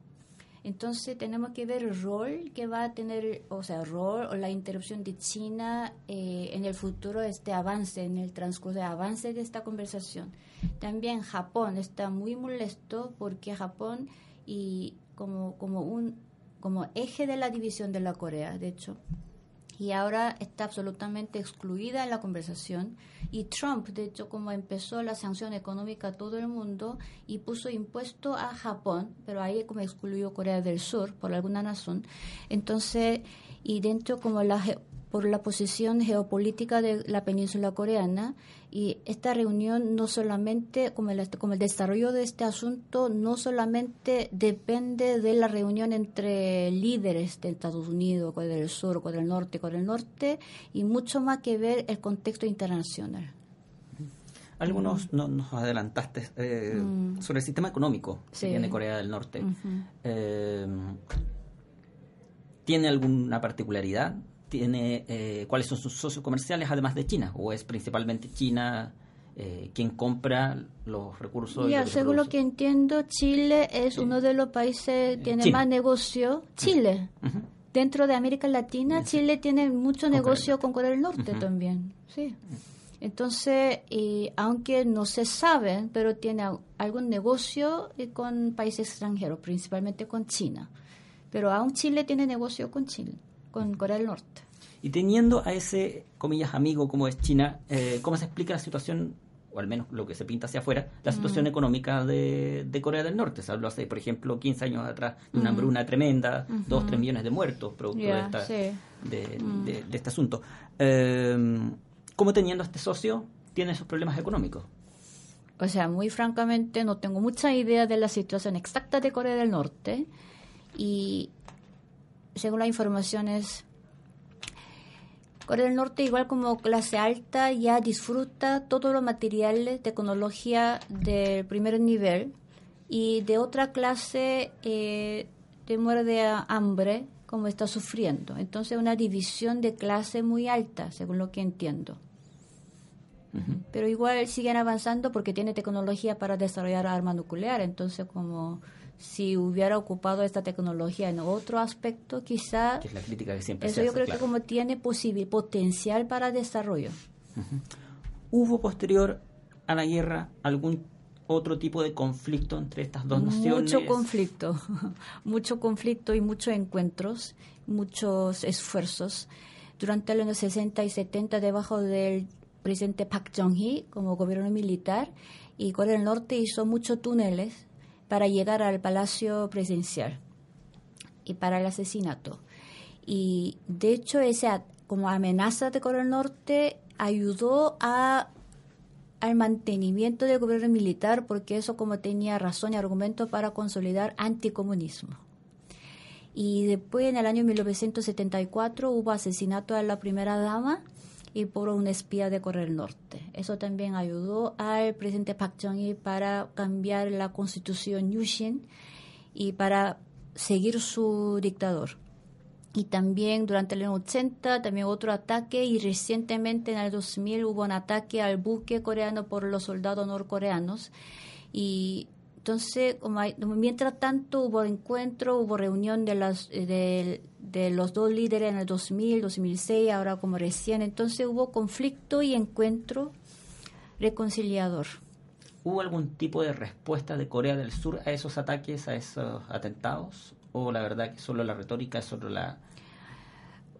entonces tenemos que ver el rol que va a tener, o sea, el rol o la interrupción de China eh, en el futuro, este avance, en el transcurso de avance de esta conversación. También Japón está muy molesto porque Japón y como, como un como eje de la división de la Corea, de hecho, y ahora está absolutamente excluida en la conversación. Y Trump, de hecho, como empezó la sanción económica a todo el mundo y puso impuesto a Japón, pero ahí como excluyó Corea del Sur por alguna razón. Entonces, y dentro como la por la posición geopolítica de la península coreana y esta reunión no solamente como el, como el desarrollo de este asunto no solamente depende de la reunión entre líderes de Estados Unidos, Corea del Sur, Corea del Norte, Corea del Norte y mucho más que ver el contexto internacional. Algunos no, nos adelantaste eh, mm. sobre el sistema económico que tiene Corea del Norte. Eh, ¿Tiene alguna particularidad? Tiene eh, cuáles son sus socios comerciales además de China o es principalmente China eh, quien compra los recursos. Ya, según lo que entiendo, Chile es uno de los países que tiene más negocio. Chile. Dentro de América Latina, Chile tiene mucho negocio con Corea del Norte también. Sí. Entonces, y aunque no se sabe, pero tiene algún negocio con países extranjeros, principalmente con China. Pero aún Chile tiene negocio con Chile con Corea del Norte. Y teniendo a ese, comillas, amigo como es China, eh, ¿cómo se explica la situación, o al menos lo que se pinta hacia afuera, la mm. situación económica de, Corea del Norte? Se habló hace, por ejemplo, 15 años atrás de una mm. hambruna tremenda, 2, 3 millones de muertos producto de, mm. de, este asunto. Eh, ¿Cómo teniendo a este socio tiene esos problemas económicos? O sea, muy francamente no tengo mucha idea de la situación exacta de Corea del Norte y según las informaciones, Corea del Norte, igual como clase alta, ya disfruta todos los materiales, tecnología del primer nivel y de otra clase eh, de muere de hambre, como está sufriendo. Entonces, una división de clase muy alta, según lo que entiendo. Pero igual siguen avanzando porque tiene tecnología para desarrollar arma nuclear. Entonces, como si hubiera ocupado esta tecnología en otro aspecto, quizá... Que es la crítica que siempre Eso yo creo que como tiene potencial para desarrollo. ¿Hubo posterior a la guerra algún otro tipo de conflicto entre estas dos naciones? Mucho conflicto, mucho conflicto y muchos encuentros, muchos esfuerzos. Durante los años 60 y 70, debajo del presidente Park Chung-hee como gobierno militar, y Corea del Norte hizo muchos túneles para llegar al palacio presidencial y para el asesinato. Y de hecho, esa como amenaza de Corea del Norte ayudó al mantenimiento del gobierno militar porque eso como tenía razón y argumento para consolidar anticomunismo. Y después en el año 1974 hubo asesinato a la primera dama y por un espía de Corea del Norte. Eso también ayudó al presidente Park Chung-hee para cambiar la constitución Yushin y para seguir su dictador. Y también durante el año 80 también otro ataque y recientemente en el 2000 hubo un ataque al buque coreano por los soldados norcoreanos y entonces, mientras tanto hubo encuentro, hubo reunión de, las, de, de, los dos líderes en el 2000, 2006, ahora como recién. Entonces hubo conflicto y encuentro reconciliador. ¿Hubo algún tipo de respuesta de Corea del Sur a esos ataques, a esos atentados? ¿O la verdad que solo la retórica solo la,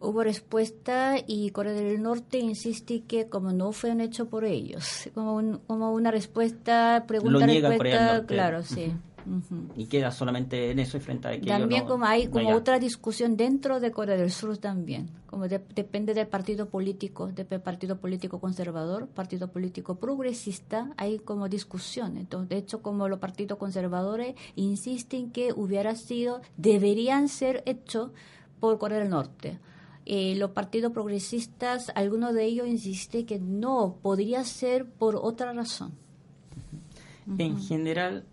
hubo respuesta y Corea del Norte insiste que como no fue un hecho por ellos, como, como una respuesta, pregunta, respuesta, claro, sí. Y queda solamente en eso y frente a que También como hay como otra discusión dentro de Corea del Sur también, como depende del partido político, del partido político conservador, partido político progresista, hay como discusión. Entonces, de hecho, como los partidos conservadores insisten que hubiera sido, deberían ser hechos por Corea del Norte eh, los partidos progresistas, algunos de ellos insisten que no, podría ser por otra razón. En general,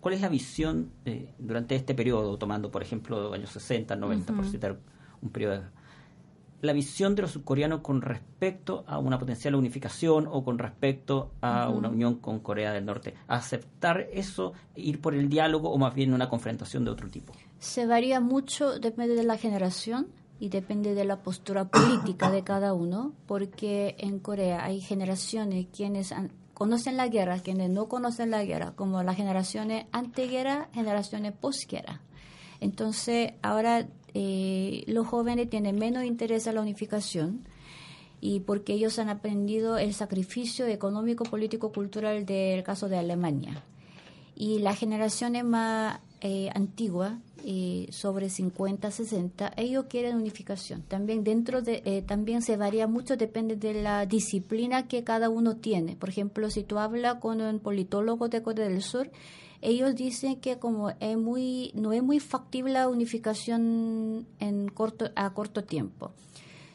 ¿cuál es la visión eh, durante este periodo, tomando por ejemplo años 60, 90, por citar un periodo, la visión de los surcoreanos con respecto a una potencial unificación o con respecto a una unión con Corea del Norte? ¿Aceptar eso, ir por el diálogo o más bien una confrontación de otro tipo? Se varía mucho, depende de la generación y depende de la postura política de cada uno, porque en Corea hay generaciones quienes conocen la guerra, quienes no conocen la guerra, como las generaciones anteguerra, generaciones posguerra. Entonces, ahora eh, los jóvenes tienen menos interés a la unificación y porque ellos han aprendido el sacrificio económico, político, cultural del caso de Alemania. Y las generaciones más eh, antiguas, eh, sobre 50, 60, ellos quieren unificación. También dentro de, eh, también se varía mucho, depende de la disciplina que cada uno tiene. Por ejemplo, si tú hablas con un politólogo de Corea del Sur, ellos dicen que como es muy, no es muy factible la unificación en corto, a corto tiempo.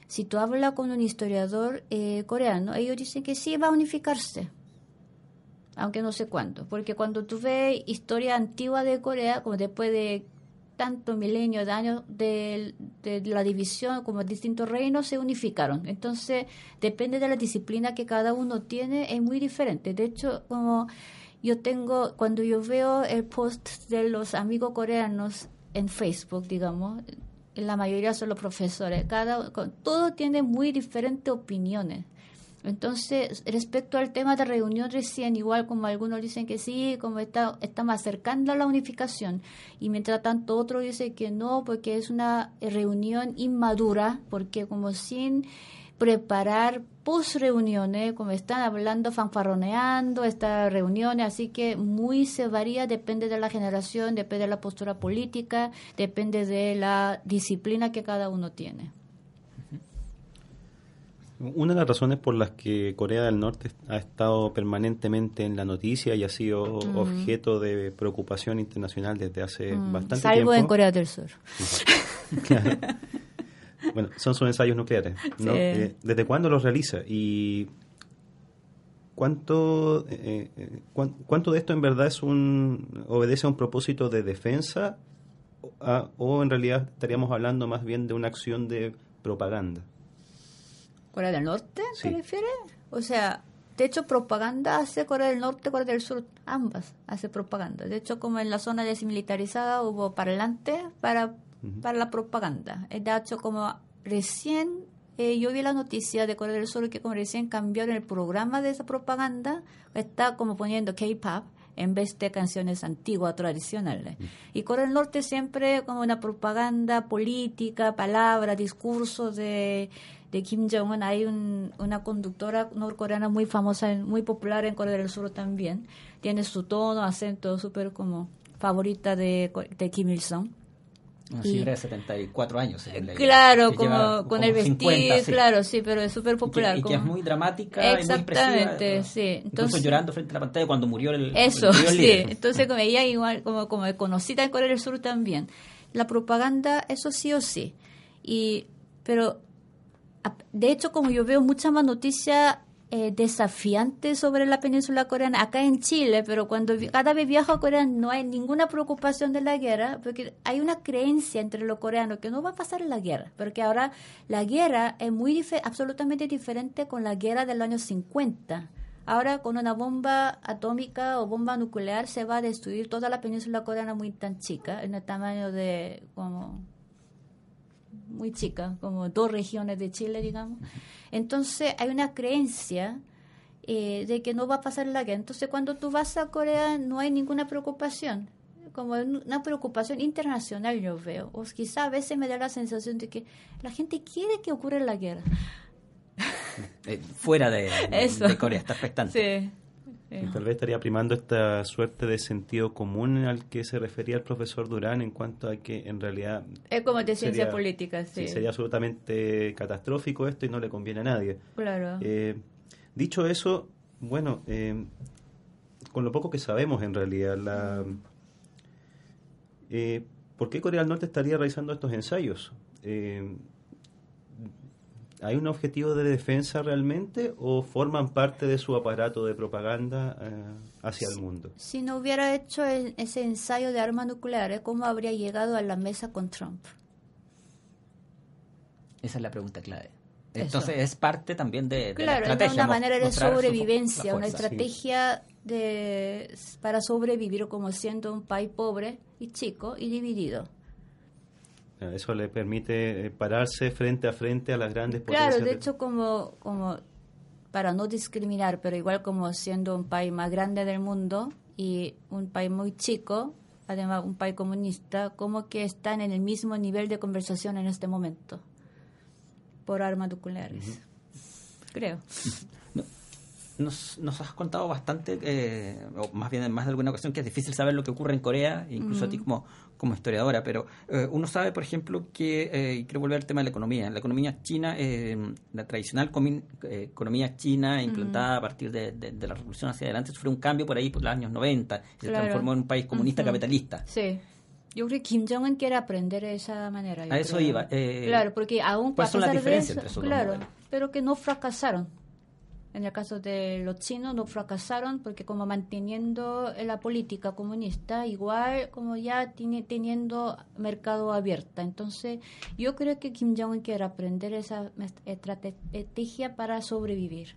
Si tú hablas con un historiador eh, coreano, ellos dicen que sí va a unificarse, aunque no sé cuándo, porque cuando tú ves historia antigua de Corea, como después de tantos milenios de años de, de, la división, como distintos reinos se unificaron. Entonces, depende de la disciplina que cada uno tiene, es muy diferente. De hecho, como yo tengo, cuando yo veo el post de los amigos coreanos en Facebook, digamos, la mayoría son los profesores, cada todo tiene muy diferentes opiniones. Entonces, respecto al tema de reunión recién, igual como algunos dicen que sí, como está, estamos acercando a la unificación, y mientras tanto otros dicen que no, porque es una reunión inmadura, porque como sin preparar post reuniones, como están hablando, fanfarroneando estas reuniones, así que muy se varía, depende de la generación, depende de la postura política, depende de la disciplina que cada uno tiene. Una de las razones por las que Corea del Norte ha estado permanentemente en la noticia y ha sido objeto de preocupación internacional desde hace bastante tiempo. Salvo en Corea del Sur. claro. Bueno, son sus ensayos nucleares. ¿no? Eh, ¿Desde cuándo los realiza? ¿Y cuánto, eh, eh cuánto de esto en verdad es un obedece a un propósito de defensa o en realidad estaríamos hablando más bien de una acción de propaganda? ¿Corea del Norte se refiere? O sea, de hecho, propaganda hace Corea del Norte, Corea del Sur, ambas hace propaganda. De hecho, como en la zona desmilitarizada hubo parlantes para para la propaganda. De hecho, como recién eh, yo vi la noticia de Corea del Sur que como recién cambiaron el programa de esa propaganda, está como poniendo K-pop en vez de canciones antiguas, tradicionales. Y Corea del Norte siempre como una propaganda política, palabra, discurso de, de Kim Jong-un. Hay una conductora norcoreana muy famosa, muy popular en Corea del Sur también. Tiene su tono, acento súper como favorita de, de Kim Il-sung. Una señora de 74 años. claro, como con el vestido, claro, sí, pero es súper popular. Y, que, es muy dramática Exactamente, muy sí. Entonces, llorando frente a la pantalla cuando murió el Eso, el sí. Entonces, como ella igual, como, como conocida en Corea del Sur también. La propaganda, eso sí o sí. Y, pero, de hecho, como yo veo mucha más noticia eh, desafiante sobre la península coreana acá en Chile, pero cuando cada vez viajo a Corea no hay ninguna preocupación de la guerra, porque hay una creencia entre los coreanos que no va a pasar la guerra, porque ahora la guerra es muy absolutamente diferente con la guerra de los años 50. Ahora con una bomba atómica o bomba nuclear se va a destruir toda la península coreana muy tan chica, en el tamaño de como muy chica, como dos regiones de Chile, digamos. Entonces hay una creencia eh, de que no va a pasar la guerra. Entonces cuando tú vas a Corea no hay ninguna preocupación, como una preocupación internacional yo veo. O quizá a veces me da la sensación de que la gente quiere que ocurra la guerra. Eh, fuera de, de, Corea, está expectante. Sí. Y tal vez estaría primando esta suerte de sentido común al que se refería el profesor Durán en cuanto a que en realidad... Es como de ciencia política, sí. Sería absolutamente catastrófico esto y no le conviene a nadie. Claro. Eh, dicho eso, bueno, eh, con lo poco que sabemos en realidad, la, eh, ¿por qué Corea del Norte estaría realizando estos ensayos? ¿Hay un objetivo de defensa realmente o forman parte de su aparato de propaganda eh, hacia el mundo? Si no hubiera hecho ese ensayo de armas nucleares, ¿cómo habría llegado a la mesa con Trump? Esa es la pregunta clave. Entonces es parte también de, la estrategia. es una manera de sobrevivencia, una estrategia de, para sobrevivir como siendo un país pobre y chico y dividido. Eso le permite eh, pararse frente a frente a las grandes potencias. Claro, de hecho, como, como para no discriminar, pero igual como siendo un país más grande del mundo y un país muy chico, además un país comunista, como que están en el mismo nivel de conversación en este momento por armas nucleares. Creo. Nos, nos, has contado bastante, eh, o más bien en más de alguna ocasión, que es difícil saber lo que ocurre en Corea, incluso a ti como, como historiadora, pero eh, uno sabe, por ejemplo, que, eh, y quiero volver al tema de la economía, la economía china, la tradicional economía china implantada a partir de, la revolución hacia adelante, sufrió un cambio por ahí por los años 90, se transformó en un país comunista capitalista. Sí. Yo creo que Kim Jong-un quiere aprender de esa manera. A eso iba. claro, porque aún ¿Cuáles son las diferencias entre esos Claro, pero que no fracasaron en el caso de los chinos no fracasaron porque como manteniendo la política comunista igual como ya tiene, teniendo mercado abierto. Entonces yo creo que Kim Jong-un quiere aprender esa estrategia para sobrevivir.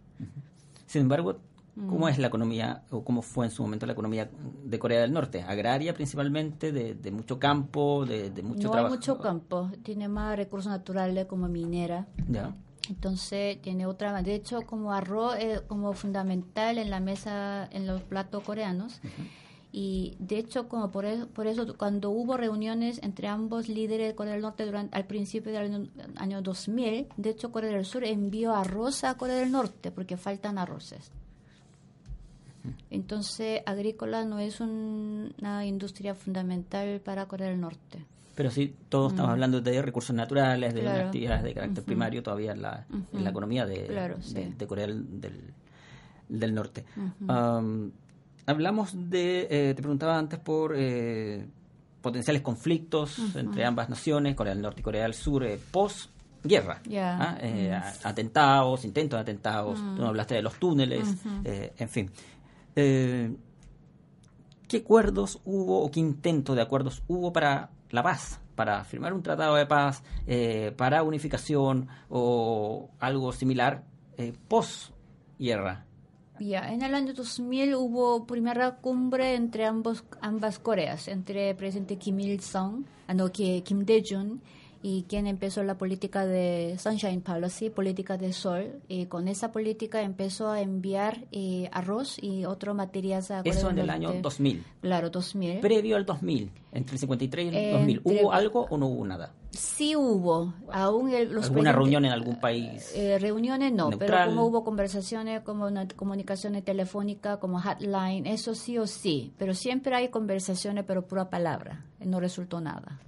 Sin embargo, ¿Cómo mm. es la economía, o cómo fue en su momento la economía de Corea del Norte? ¿Agraria principalmente, de, mucho campo, de, mucho trabajo? No mucho campo, tiene más recursos naturales como minera. Ya. Entonces tiene otra, de hecho como arroz es como fundamental en la mesa, en los platos coreanos. Y de hecho como por eso, por eso cuando hubo reuniones entre ambos líderes de Corea del Norte durante al principio del año, 2000, de hecho Corea del Sur envió arroz a Corea del Norte porque faltan arroces. Entonces agrícola no es una industria fundamental para Corea del Norte. Pero sí, todos estamos mm. hablando de recursos naturales, de actividades de carácter primario todavía en la, en la economía de, de, Corea del, del, Norte. hablamos de, eh, te preguntaba antes por eh, potenciales conflictos entre ambas naciones, Corea del Norte y Corea del Sur, eh, post guerra, ¿ah? atentados, intentos de atentados, mm. tú hablaste de los túneles, en fin. ¿Qué acuerdos hubo o qué intento de acuerdos hubo para la paz, para firmar un tratado de paz, eh, para unificación o algo similar eh, post-guerra. Ya, en el año 2000 hubo primera cumbre entre ambos, ambas Coreas, entre el presidente Kim Il-sung, ah, no, Kim Dae-jun y quien empezó la política de Sunshine Policy, política de sol, y con esa política empezó a enviar eh, arroz y otro materiales a Eso en el año 2000. Claro, 2000. Previo al 2000, entre el 53 y el 2000. ¿Hubo algo o no hubo nada? Sí hubo, aún los ¿Alguna reunión en algún país? Eh, reuniones no, pero como hubo conversaciones, como una comunicaciones telefónicas, como hotline, eso sí o sí, pero siempre hay conversaciones, pero pura palabra, no resultó nada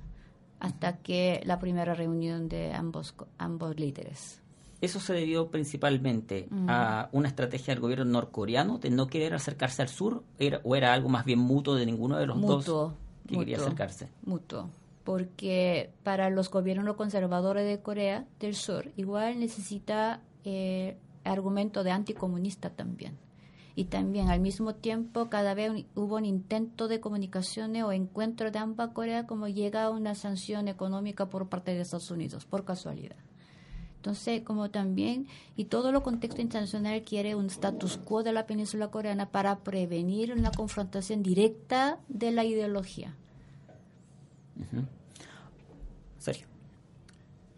hasta que la primera reunión de ambos, ambos líderes. Eso se debió principalmente a una estrategia del gobierno norcoreano de no querer acercarse al sur o era algo más bien mutuo de ninguno de los dos que quería acercarse. Mutuo, porque para los gobiernos conservadores de Corea del Sur igual necesita eh, argumento de anticomunista también y también al mismo tiempo cada vez hubo un intento de comunicaciones o encuentro de ambas Coreas como llega una sanción económica por parte de Estados Unidos, por casualidad. Entonces, como también, y todo lo contexto internacional quiere un status quo de la península coreana para prevenir una confrontación directa de la ideología. Sergio.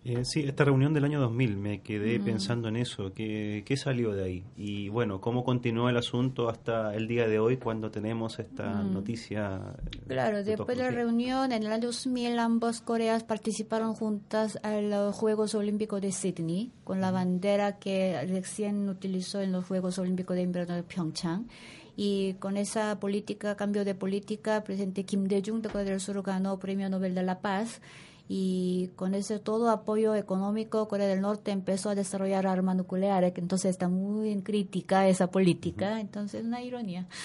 Eh, sí, esta reunión del año 2000, me quedé pensando en eso, ¿qué, ¿qué, salió de ahí? Y bueno, ¿cómo continuó el asunto hasta el día de hoy cuando tenemos esta noticia? Claro, después de la reunión, en el año 2000 ambas Coreas participaron juntas a los Juegos Olímpicos de Sydney, con la bandera que recién utilizó en los Juegos Olímpicos de Invierno de Pyeongchang. Y con esa política, cambio de política, el presidente Kim Dae-jung de Corea del Sur ganó Premio Nobel de la Paz y con ese todo apoyo económico Corea del Norte empezó a desarrollar armas nucleares, que entonces está muy en crítica esa política, entonces una ironía.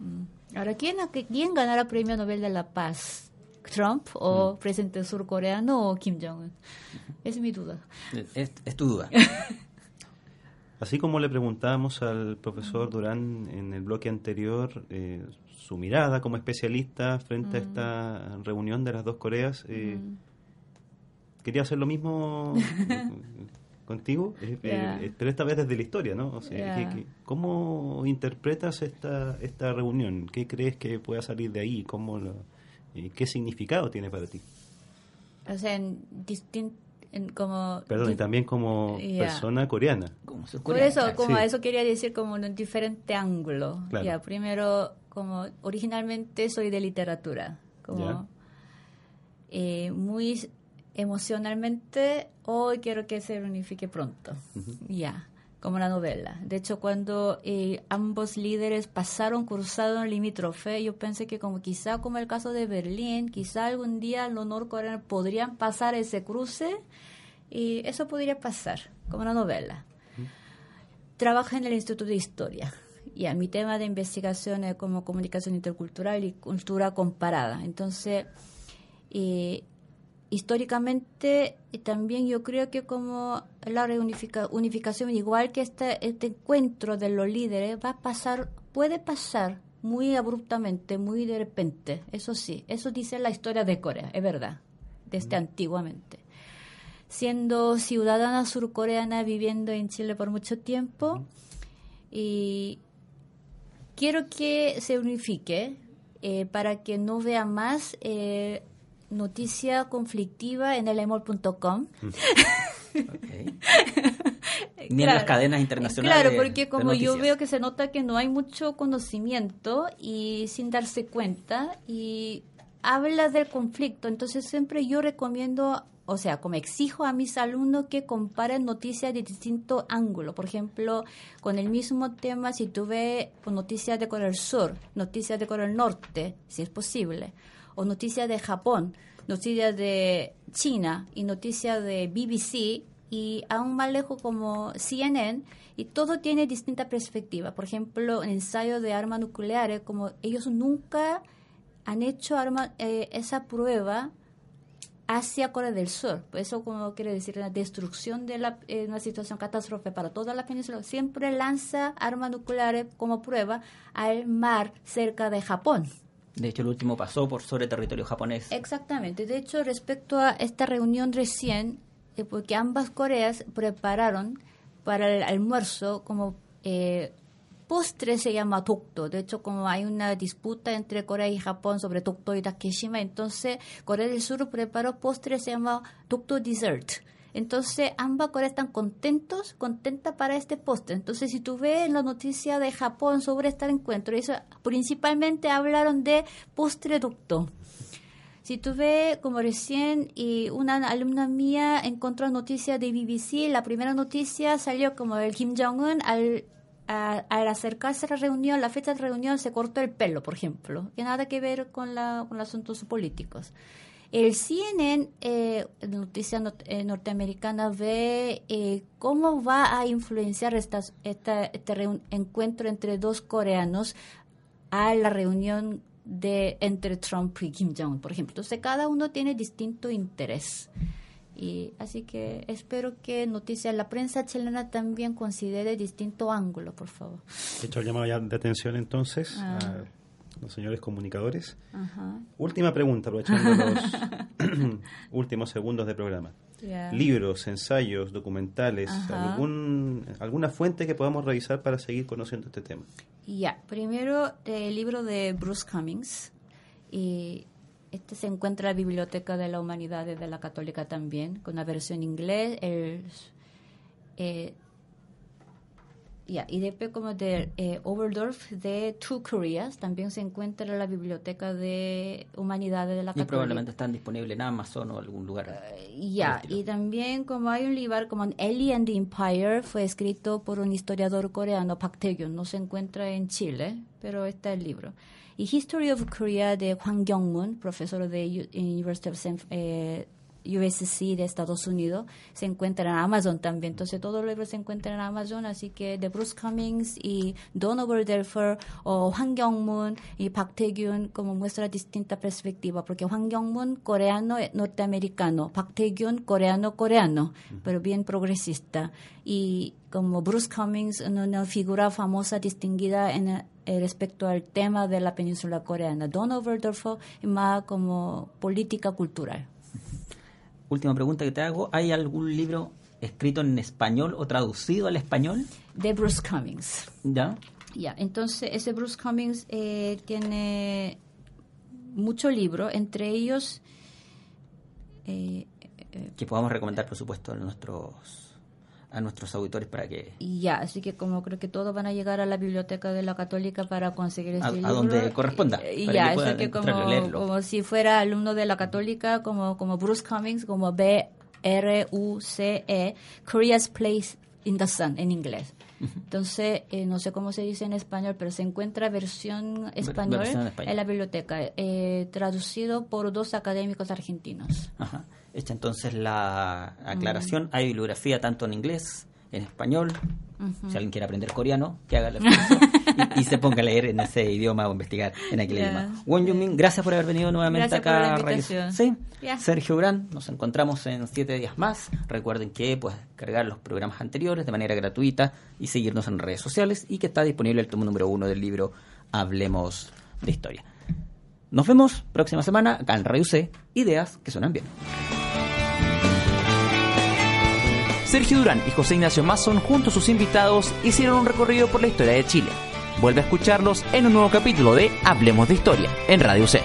Mm. Ahora, ¿quién, ¿quién ganará el Premio Nobel de la Paz? ¿Trump o presidente surcoreano o Kim Jong-un? Es mi duda. Es, tu duda. Así como le preguntábamos al profesor Durán en el bloque anterior eh, su mirada como especialista frente a mm. esta reunión de las dos Coreas. Eh, mm. Quería hacer lo mismo contigo, eh, eh, pero esta vez desde la historia, ¿no? O sea, ¿cómo interpretas esta, esta reunión? ¿Qué crees que pueda salir de ahí? ¿Cómo ¿Qué significado tiene para ti? O sea, en como Perdón, y también como persona coreana. Por eso, como eso quería decir como en un diferente ángulo. Ya, primero como originalmente soy de literatura, como eh, muy emocionalmente, hoy quiero que se reunifique pronto, ya, como una novela. De hecho, cuando eh, ambos líderes pasaron, cruzaron el limítrofe, yo pensé que como quizá como el caso de Berlín, quizá algún día los norcoreanos podrían pasar ese cruce y eso podría pasar, como una novela. Trabajo en el Instituto de Historia. Y a mi tema de investigación es como comunicación intercultural y cultura comparada. Entonces, eh, históricamente también yo creo que como la reunificación, igual que este, este encuentro de los líderes, va a pasar, puede pasar muy abruptamente, muy de repente. Eso sí, eso dice la historia de Corea, es verdad, desde antiguamente. Siendo ciudadana surcoreana viviendo en Chile por mucho tiempo, y quiero que se unifique eh, para que no vea más eh, noticia conflictiva en el emol.com. Ni en las cadenas internacionales. Claro, porque como yo veo que se nota que no hay mucho conocimiento y sin darse cuenta y habla del conflicto, entonces siempre yo recomiendo o sea, como exijo a mis alumnos que comparen noticias de distinto ángulo. Por ejemplo, con el mismo tema, si tú ves noticias de Corea del Sur, noticias de Corea del Norte, si es posible, o noticias de Japón, noticias de China y noticias de BBC, y aún más lejos como CNN, y todo tiene distinta perspectiva. Por ejemplo, el ensayo de armas nucleares, como ellos nunca han hecho arma, eh, esa prueba hacia Corea del Sur. Eso como quiere decir la destrucción de la, eh, una situación catástrofe para toda la península. Siempre lanza armas nucleares como prueba al mar cerca de Japón. De hecho, el último pasó por sobre territorio japonés. Exactamente. De hecho, respecto a esta reunión recién, eh, porque ambas Coreas prepararon para el almuerzo como eh, postre se llama Tokto. De hecho, como hay una disputa entre Corea y Japón sobre Tokto y Takeshima, entonces Corea del Sur preparó postre se llama Tokto Dessert. Entonces, ambas Coreas están contentos, contentas para este postre. Entonces, si tú ves la noticia de Japón sobre este encuentro, eso, principalmente hablaron de postre Tokto. Si tú ves, como recién, y una alumna mía encontró noticias de BBC, la primera noticia salió como el Kim Jong-un al al acercarse a la reunión, la fecha de reunión, se cortó el pelo, por ejemplo, que nada que ver con, la, con los asuntos políticos. El CNN, eh, Noticias eh, Norteamericana, ve eh, cómo va a influenciar esta, este encuentro entre dos coreanos a la reunión de entre Trump y Kim Jong, por ejemplo. Entonces, cada uno tiene distinto interés. Y así que espero que noticias, la prensa chilena también considere distinto ángulo, por favor. He hecho el llamado ya de atención entonces ah. a los señores comunicadores. Última pregunta, aprovechando los últimos segundos de programa. Libros, ensayos, documentales, algún, alguna fuente que podamos revisar para seguir conociendo este tema. Ya, primero el libro de Bruce Cummings. Y este se encuentra en la Biblioteca de la Humanidad de la Católica también, con la versión inglés. El, eh, y después como de eh, Overdorf de Two Koreas también se encuentra en la Biblioteca de Humanidades de la Católica. Y probablemente están disponibles en Amazon o algún lugar. Uh, ya, y también como hay un libro como Ellie and the Empire, fue escrito por un historiador coreano, Park Tae-gyun, no se encuentra en Chile, pero está el libro. Y History of Korea de Hwang Kyung-moon, profesor de University of eh, USC de Estados Unidos, se encuentra en Amazon también. Entonces, todos los libros se encuentran en Amazon, así que de Bruce Cummings y Don Overdelfer o Hwang Kyung-moon y Park Tae-gyun como muestra distinta perspectiva, porque Hwang Kyung-moon coreano norteamericano, Park Tae-gyun coreano coreano, pero bien progresista y como Bruce Cummings una figura famosa distinguida en eh, respecto al tema de la península coreana. Don Overdorfer más como política cultural. Última pregunta que te hago, ¿hay algún libro escrito en español o traducido al español? De Bruce Cummings. ¿Ya? Ya, entonces ese Bruce Cummings eh, tiene muchos libros, entre ellos... Eh, que podamos recomendar, por supuesto, a nuestros a nuestros auditores para que... Ya, así que como creo que todos van a llegar a la biblioteca de la católica para conseguir este a, libro. A donde corresponda. Y ya, así que como, como, si fuera alumno de la católica, como, como Bruce Cummings, como B-R-U-C-E, Korea's Place in the Sun, en inglés. Entonces, eh, no sé cómo se dice en español, pero se encuentra versión español, en la biblioteca, eh, traducido por dos académicos argentinos. Ajá. Hecha entonces la aclaración, hay bibliografía tanto en inglés, en español, si alguien quiere aprender coreano, que haga la y, y, se ponga a leer en ese idioma o investigar en aquel idioma. Won Yumin, gracias por haber venido nuevamente acá. Sí. Sergio Gran, nos encontramos en siete días más. Recuerden que puedes cargar los programas anteriores de manera gratuita y seguirnos en redes sociales y que está disponible el tomo número uno del libro Hablemos de Historia. Nos vemos próxima semana acá en Radio C, Ideas que suenan bien. Sergio Durán y José Ignacio Mason, junto a sus invitados, hicieron un recorrido por la historia de Chile. Vuelve a escucharlos en un nuevo capítulo de Hablemos de Historia en Radio C.